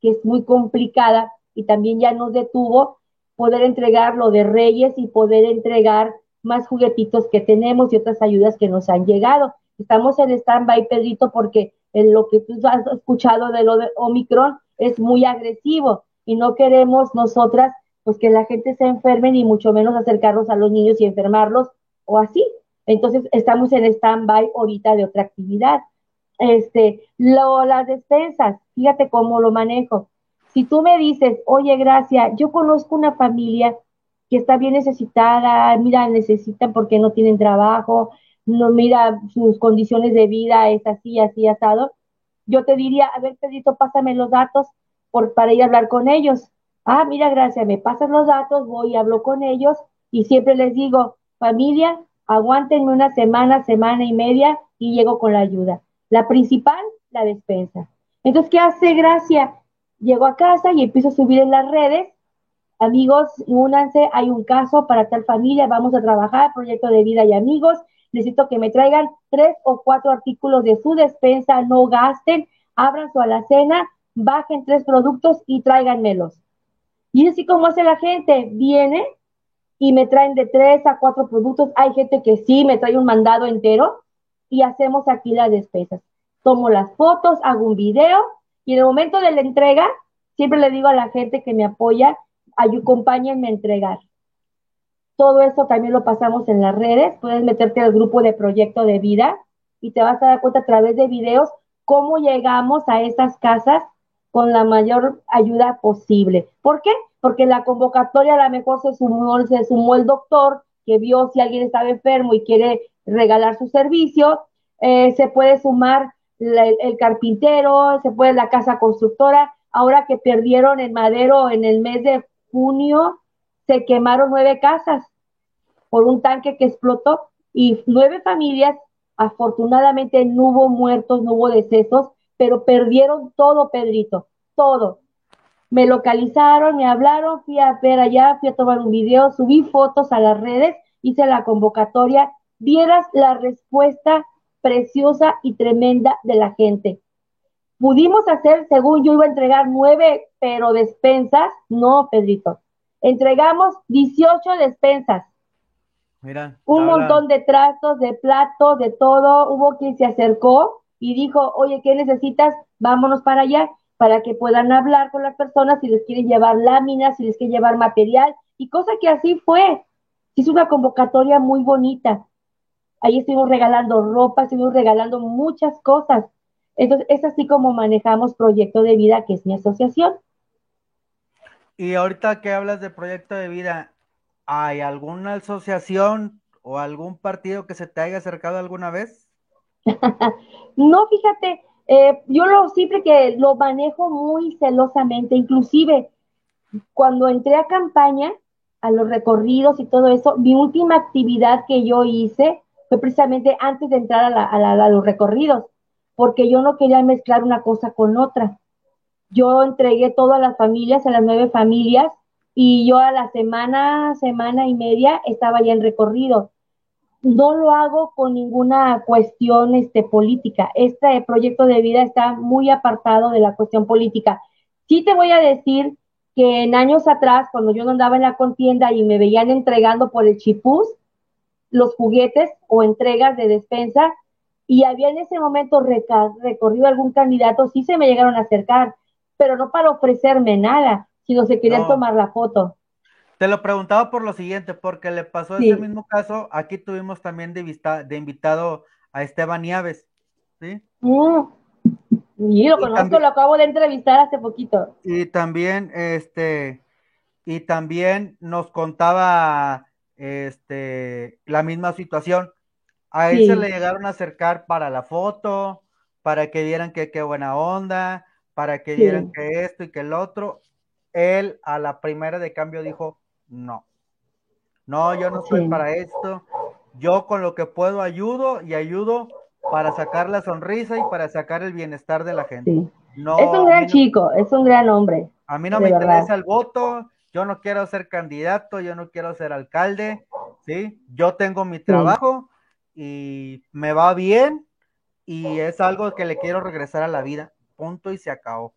que es muy complicada y también ya nos detuvo, poder entregar lo de Reyes y poder entregar más juguetitos que tenemos y otras ayudas que nos han llegado. Estamos en stand-by, Pedrito, porque en lo que tú has escuchado de lo de Omicron es muy agresivo y no queremos nosotras pues que la gente se enferme ni mucho menos acercarnos a los niños y enfermarlos o así. Entonces, estamos en stand-by ahorita de otra actividad. Este, lo, las despensas, fíjate cómo lo manejo. Si tú me dices, oye, Gracia, yo conozco una familia que está bien necesitada, mira, necesitan porque no tienen trabajo, no mira sus condiciones de vida es así, así asado. Yo te diría, a ver, Pedrito, pásame los datos por, para ir a hablar con ellos. Ah, mira, Gracia, me pasan los datos, voy y hablo con ellos y siempre les digo, familia, aguántenme una semana, semana y media y llego con la ayuda. La principal, la despensa. Entonces, ¿qué hace Gracia? Llego a casa y empiezo a subir en las redes. Amigos, únanse, hay un caso para tal familia, vamos a trabajar, proyecto de vida y amigos. Necesito que me traigan tres o cuatro artículos de su despensa, no gasten, abran su alacena, bajen tres productos y tráiganmelos. Y así como hace la gente, viene, y me traen de tres a cuatro productos. Hay gente que sí me trae un mandado entero y hacemos aquí las despesas. Tomo las fotos, hago un video y en el momento de la entrega, siempre le digo a la gente que me apoya, acompáñenme a entregar. Todo eso también lo pasamos en las redes. Puedes meterte al grupo de proyecto de vida y te vas a dar cuenta a través de videos cómo llegamos a esas casas con la mayor ayuda posible. ¿Por qué? porque la convocatoria a lo mejor se sumó, se sumó el doctor que vio si alguien estaba enfermo y quiere regalar su servicio, eh, se puede sumar el, carpintero, se puede la casa constructora, ahora que perdieron el madero en el mes de junio, se quemaron nueve casas por un tanque que explotó y nueve familias Afortunadamente no hubo muertos, no hubo decesos, pero perdieron todo, Pedrito, todo. Me localizaron, me hablaron, fui a ver allá, fui a tomar un video, subí fotos a las redes, hice la convocatoria, vieras la respuesta preciosa y tremenda de la gente. Pudimos hacer, según yo iba a entregar nueve, pero despensas, no, Pedrito. Entregamos 18 despensas.
Mira.
Un montón de trastos, de platos, de todo. Hubo quien se acercó y dijo, oye, ¿qué necesitas? Vámonos para allá, para que puedan hablar con las personas si les quieren llevar láminas, si les quieren llevar material, y cosa que así fue. Es una convocatoria muy bonita. Ahí estuvimos regalando ropa, estuvimos regalando muchas cosas. Entonces, es así como manejamos Proyecto de Vida, que es mi asociación.
Y ahorita que hablas de Proyecto de Vida, ¿hay alguna asociación o algún partido que se te haya acercado alguna vez?
no, fíjate, eh, yo lo siempre que lo manejo muy celosamente, inclusive cuando entré a campaña, a los recorridos y todo eso, mi última actividad que yo hice fue precisamente antes de entrar a, los recorridos, porque yo no quería mezclar una cosa con otra. Yo entregué todo a las familias, a las nueve familias, y yo a la semana, semana y media estaba ya en recorrido. No lo hago con ninguna cuestión este, política. Este proyecto de vida está muy apartado de la cuestión política. Sí te voy a decir que en años atrás, cuando yo no andaba en la contienda y me veían entregando por el chipús, los juguetes o entregas de despensa y había en ese momento recorrido algún candidato, sí se me llegaron a acercar, pero no para ofrecerme nada, sino se querían tomar la foto.
Te lo preguntaba por lo siguiente, porque le pasó ese mismo caso, aquí tuvimos también de, vista, de invitado a Esteban Nieves, ¿sí?
Mm. Y lo conozco, lo acabo de entrevistar hace poquito.
Y también, este, y también nos contaba este, la misma situación. A él se le llegaron a acercar para la foto, para que vieran que qué buena onda, para que vieran que esto y que el otro. Él a la primera de cambio dijo, no, no, yo no soy para esto. Yo con lo que puedo ayudo y ayudo para sacar la sonrisa y para sacar el bienestar de la gente.
No, es un gran chico, es un gran hombre.
A mí no me interesa el voto, yo no quiero ser candidato, yo no quiero ser alcalde, ¿sí? Yo tengo mi trabajo y me va bien y es algo que le quiero regresar a la vida, punto y se acabó.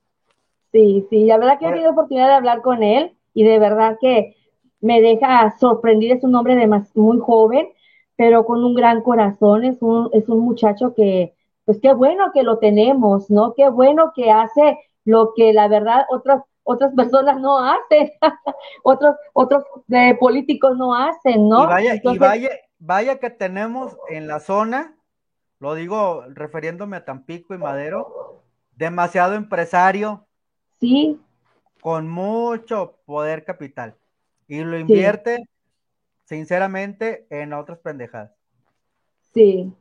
Sí, sí, la verdad que he tenido oportunidad de hablar con él y de verdad que me deja sorprendido, es un hombre de más, muy joven, pero con un gran corazón, es un, es un muchacho que, pues qué bueno que lo tenemos, ¿no? Qué bueno que hace lo que la verdad otras otras personas no hacen, otros, otros eh, políticos no hacen, ¿no?
Y vaya, y vaya, vaya que tenemos en la zona, lo digo refiriéndome a Tampico y Madero, demasiado empresario.
Sí.
Con mucho poder capital. Y lo invierte, sinceramente, en otras pendejadas.
Sí.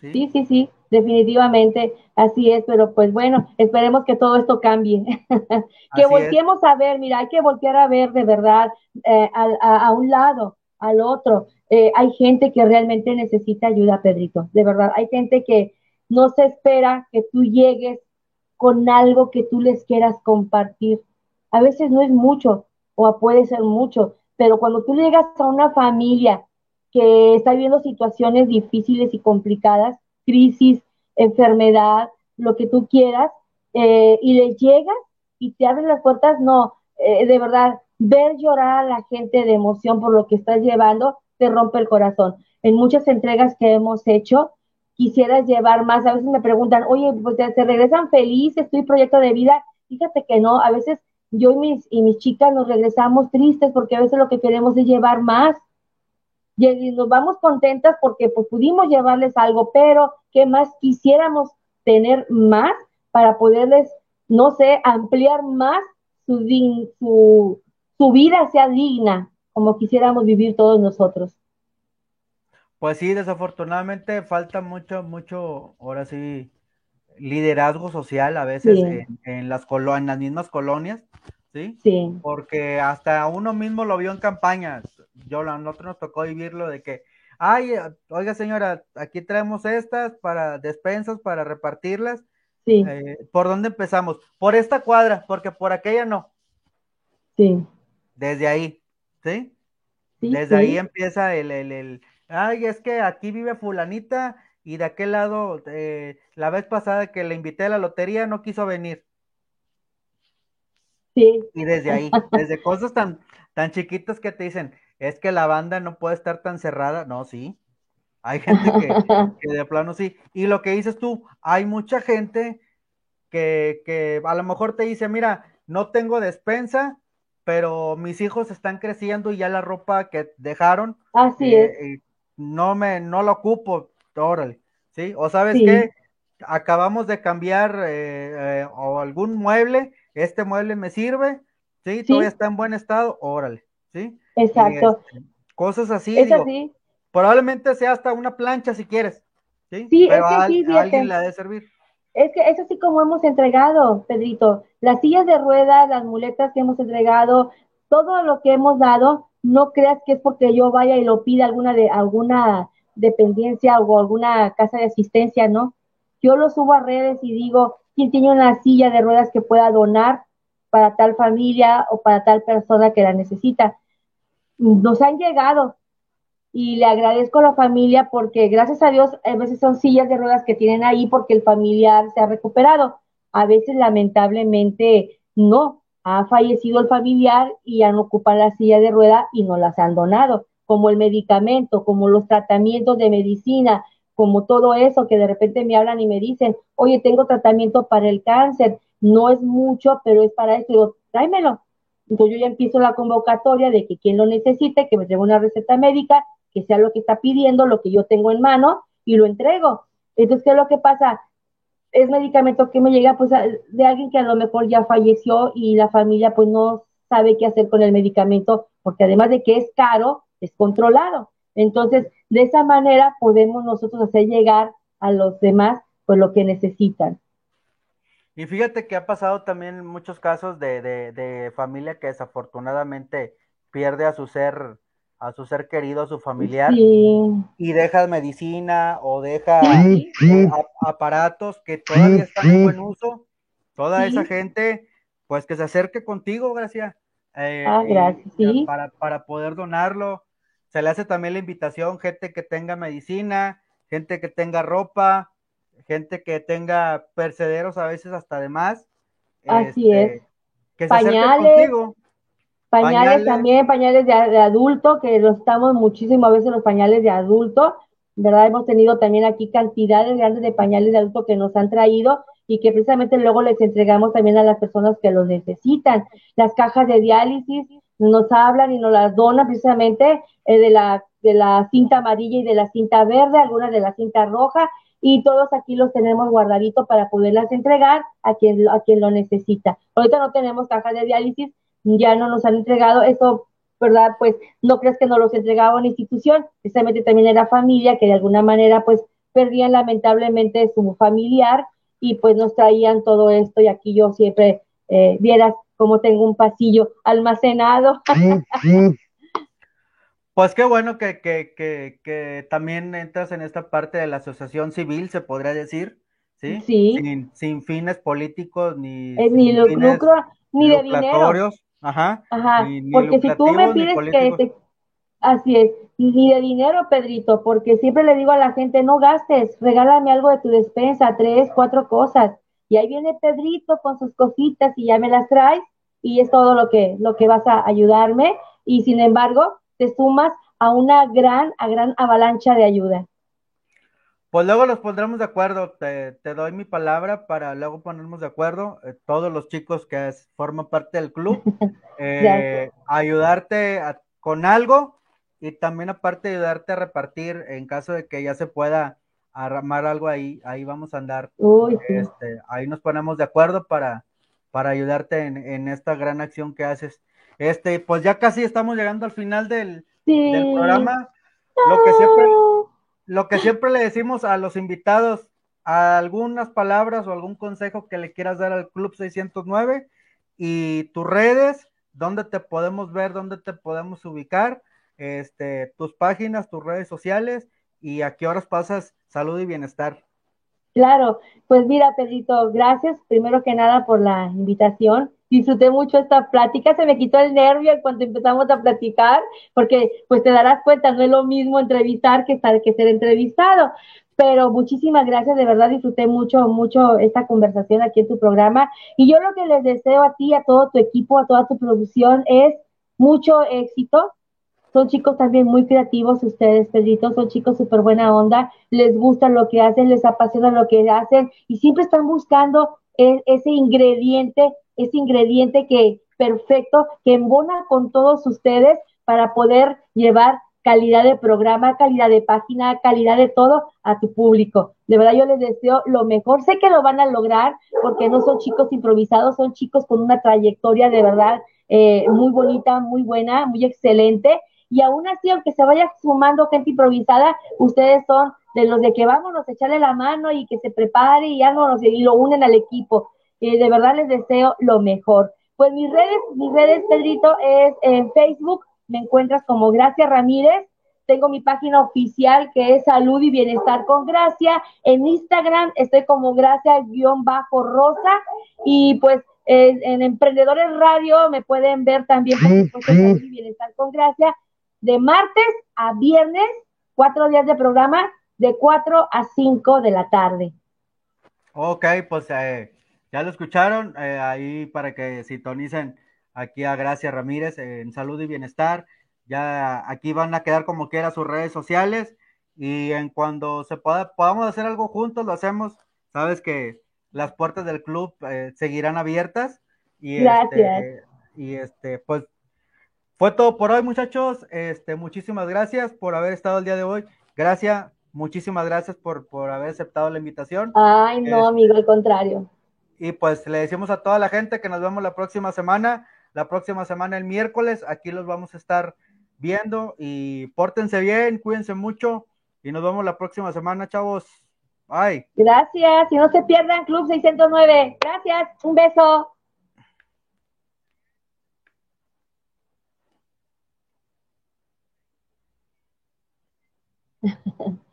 Sí, sí, sí, definitivamente así es, pero pues bueno, esperemos que todo esto cambie, que volteemos a ver, mira, hay que voltear a ver de verdad eh, a, un lado, al otro. Eh, hay gente que realmente necesita ayuda, Pedrito, de verdad, hay gente que no se espera que tú llegues con algo que tú les quieras compartir. A veces no es mucho o puede ser mucho, pero cuando tú llegas a una familia que está viviendo situaciones difíciles y complicadas, crisis, enfermedad, lo que tú quieras, eh, y le llegas y te abren las puertas, no, eh, de verdad, ver llorar a la gente de emoción por lo que estás llevando, te rompe el corazón. En muchas entregas que hemos hecho, quisieras llevar más, a veces me preguntan, oye, pues te regresan felices, estoy proyecto de vida, fíjate que no, a veces yo y mis, y mis chicas nos regresamos tristes porque a veces lo que queremos es llevar más, y nos vamos contentas porque pues, pudimos llevarles algo, pero ¿qué más quisiéramos tener más para poderles, no sé, ampliar más su, su, su vida sea digna, como quisiéramos vivir todos nosotros?
Pues sí, desafortunadamente falta mucho, mucho, ahora sí, liderazgo social a veces en, en, las en las mismas colonias, ¿sí?
Sí.
Porque hasta uno mismo lo vio en campañas. Yo, a nosotros nos tocó vivirlo de que ay, oiga señora, aquí traemos estas para despensas, para repartirlas.
Sí.
Eh, ¿Por dónde empezamos? Por esta cuadra, porque por aquella no.
Sí.
Desde ahí, ¿sí? Desde ahí empieza el, el, el, ay, es que aquí vive fulanita y de aquel lado, eh, la vez pasada que le invité a la lotería no quiso venir.
Sí.
Y desde ahí, desde cosas tan, tan chiquitas que te dicen, es que la banda no puede estar tan cerrada. No, sí. Hay gente que, de plano sí. Y lo que dices tú, hay mucha gente que, que a lo mejor te dice, mira, no tengo despensa, pero mis hijos están creciendo y ya la ropa que dejaron,
Así
eh,
es.
eh, no me, no lo ocupo, órale, ¿sí? O sabes qué, acabamos de cambiar eh, o algún mueble, este mueble me sirve, ¿sí? Todavía está en buen estado, órale, ¿sí?
Exacto.
Este, cosas así,
es
digo,
así.
probablemente sea hasta una plancha si quieres, ¿sí?
Sí,
Pero
es que
a,
sí,
a alguien servir.
Es que es así como hemos entregado, Pedrito. Las sillas de ruedas, las muletas que hemos entregado, todo lo que hemos dado, no creas que es porque yo vaya y lo pida alguna de alguna dependencia o alguna casa de asistencia, ¿no? Yo lo subo a redes y digo, ¿quién tiene una silla de ruedas que pueda donar para tal familia o para tal persona que la necesita? Nos han llegado, y le agradezco a la familia porque gracias a Dios a veces son sillas de ruedas que tienen ahí porque el familiar se ha recuperado. A veces lamentablemente no, ha fallecido el familiar y ya no ocupan la silla de rueda y no las han donado, como el medicamento, como los tratamientos de medicina, como todo eso que de repente me hablan y me dicen, oye, tengo tratamiento para el cáncer, no es mucho, pero es para esto, digo, tráemelo. Entonces yo ya empiezo la convocatoria de que quien lo necesite, que me traiga una receta médica que sea lo que está pidiendo, lo que yo tengo en mano y lo entrego. Entonces, ¿qué es lo que pasa? Es medicamento que me llega pues de alguien que a lo mejor ya falleció y la familia pues no sabe qué hacer con el medicamento porque además de que es caro, es controlado. Entonces, de esa manera podemos nosotros hacer llegar a los demás pues lo que necesitan.
Y fíjate que ha pasado también muchos casos de, de, de familia que desafortunadamente pierde a su ser a su ser querido, a su familiar, y deja medicina o deja aparatos que todavía están en buen uso, toda esa gente, pues que se acerque contigo, Gracia.
Eh, ah, gracias, sí.
Para, para poder donarlo. Se le hace también la invitación, gente que tenga medicina, gente que tenga ropa, gente que tenga percederos a veces hasta de más.
Así
este,
es.
Que se Pañales. contigo.
Pañales, también, pañales de, adulto, que los estamos muchísimo a veces los pañales de adulto, ¿verdad? Hemos tenido también aquí cantidades grandes de pañales de adulto que nos han traído y que precisamente luego les entregamos también a las personas que los necesitan. Las cajas de diálisis nos hablan y nos las donan precisamente eh, de, la, de la cinta amarilla y de la cinta verde, algunas de la cinta roja, y todos aquí los tenemos guardaditos para poderlas entregar a quien, a quien lo necesita. Ahorita no tenemos cajas de diálisis, ya no nos han entregado, eso, ¿verdad? Pues no crees que no los entregaba una institución, precisamente también era familia que de alguna manera pues perdían lamentablemente su familiar y pues nos traían todo esto y aquí yo siempre eh, vieras cómo tengo un pasillo almacenado.
Pues qué bueno que, que, que, que, también entras en esta parte de la asociación civil, se podría decir, ¿sí?
Sí.
Sin, sin fines políticos ni,
eh, ni lucro, ni de dinero.
Ajá.
Ajá, porque si tú me pides que te... Así es, ni de dinero, Pedrito, porque siempre le digo a la gente, no gastes, regálame algo de tu despensa, tres, cuatro cosas. Y ahí viene Pedrito con sus cositas y ya me las traes y es todo lo que, lo que vas a ayudarme. Y sin embargo, te sumas a una gran, a gran avalancha de ayuda.
Pues luego los pondremos de acuerdo, te, te doy mi palabra para luego ponernos de acuerdo, eh, todos los chicos que forman parte del club, eh, ayudarte con algo y también aparte ayudarte a repartir en caso de que ya se pueda armar algo ahí, ahí vamos a andar, este, ahí nos ponemos de acuerdo para, para ayudarte en, en, esta gran acción que haces. Este, pues ya casi estamos llegando al final del, del programa, lo que siempre lo que siempre le decimos a los invitados, algunas palabras o algún consejo que le quieras dar al Club 609 y tus redes, dónde te podemos ver, dónde te podemos ubicar este, tus páginas, tus redes sociales y a qué horas pasas salud y bienestar.
Claro, pues mira, Pedrito, gracias primero que nada por la invitación. Disfruté mucho esta plática, se me quitó el nervio cuando empezamos a platicar, porque pues te darás cuenta, no es lo mismo entrevistar que, estar, ser entrevistado. Pero muchísimas gracias, de verdad disfruté mucho, mucho esta conversación aquí en tu programa. Y yo lo que les deseo a ti, a todo tu equipo, a toda tu producción es mucho éxito, son chicos también muy creativos ustedes, Pedrito, son chicos súper buena onda, les gusta lo que hacen, les apasiona lo que hacen y siempre están buscando e, ese ingrediente, ese ingrediente que perfecto, que embona con todos ustedes para poder llevar calidad de programa, calidad de página, calidad de todo a tu público. De verdad yo les deseo lo mejor. Sé que lo van a lograr porque no son chicos improvisados, son chicos con una trayectoria de verdad eh, muy bonita, muy buena, muy excelente y aún así, aunque se vaya sumando gente improvisada, ustedes son de los de que vámonos echarle la mano y que se prepare y vámonos y lo unen al equipo. Eh, de verdad les deseo lo mejor. Pues mis redes, mis redes, Pedrito, es en Facebook, me encuentras como Gracia Ramírez, tengo mi página oficial que es Salud y Bienestar con Gracia, en Instagram estoy como Gracia-Rosa. Y pues en Emprendedores Radio me pueden ver también por Salud y Bienestar con Gracia. De martes a viernes, cuatro días de programa, de cuatro a cinco de la tarde.
Ok, pues eh, ya lo escucharon, eh, ahí para que sintonicen aquí a Gracia Ramírez en Salud y Bienestar. Ya aquí van a quedar como quiera sus redes sociales y en cuando se pueda, podamos hacer algo juntos, lo hacemos. Sabes que las puertas del club eh, seguirán abiertas. Y
Gracias.
Este, y este, pues fue todo por hoy, muchachos. Este, muchísimas gracias por haber estado el día de hoy. Gracias, muchísimas gracias por, por haber aceptado la invitación.
Ay, no, este, amigo, al contrario.
Y pues le decimos a toda la gente que nos vemos la próxima semana. La próxima semana, el miércoles, aquí los vamos a estar viendo. Y pórtense bien, cuídense mucho. Y nos vemos la próxima semana, chavos. Bye.
Gracias. Y no se pierdan Club 609. Gracias. Un beso.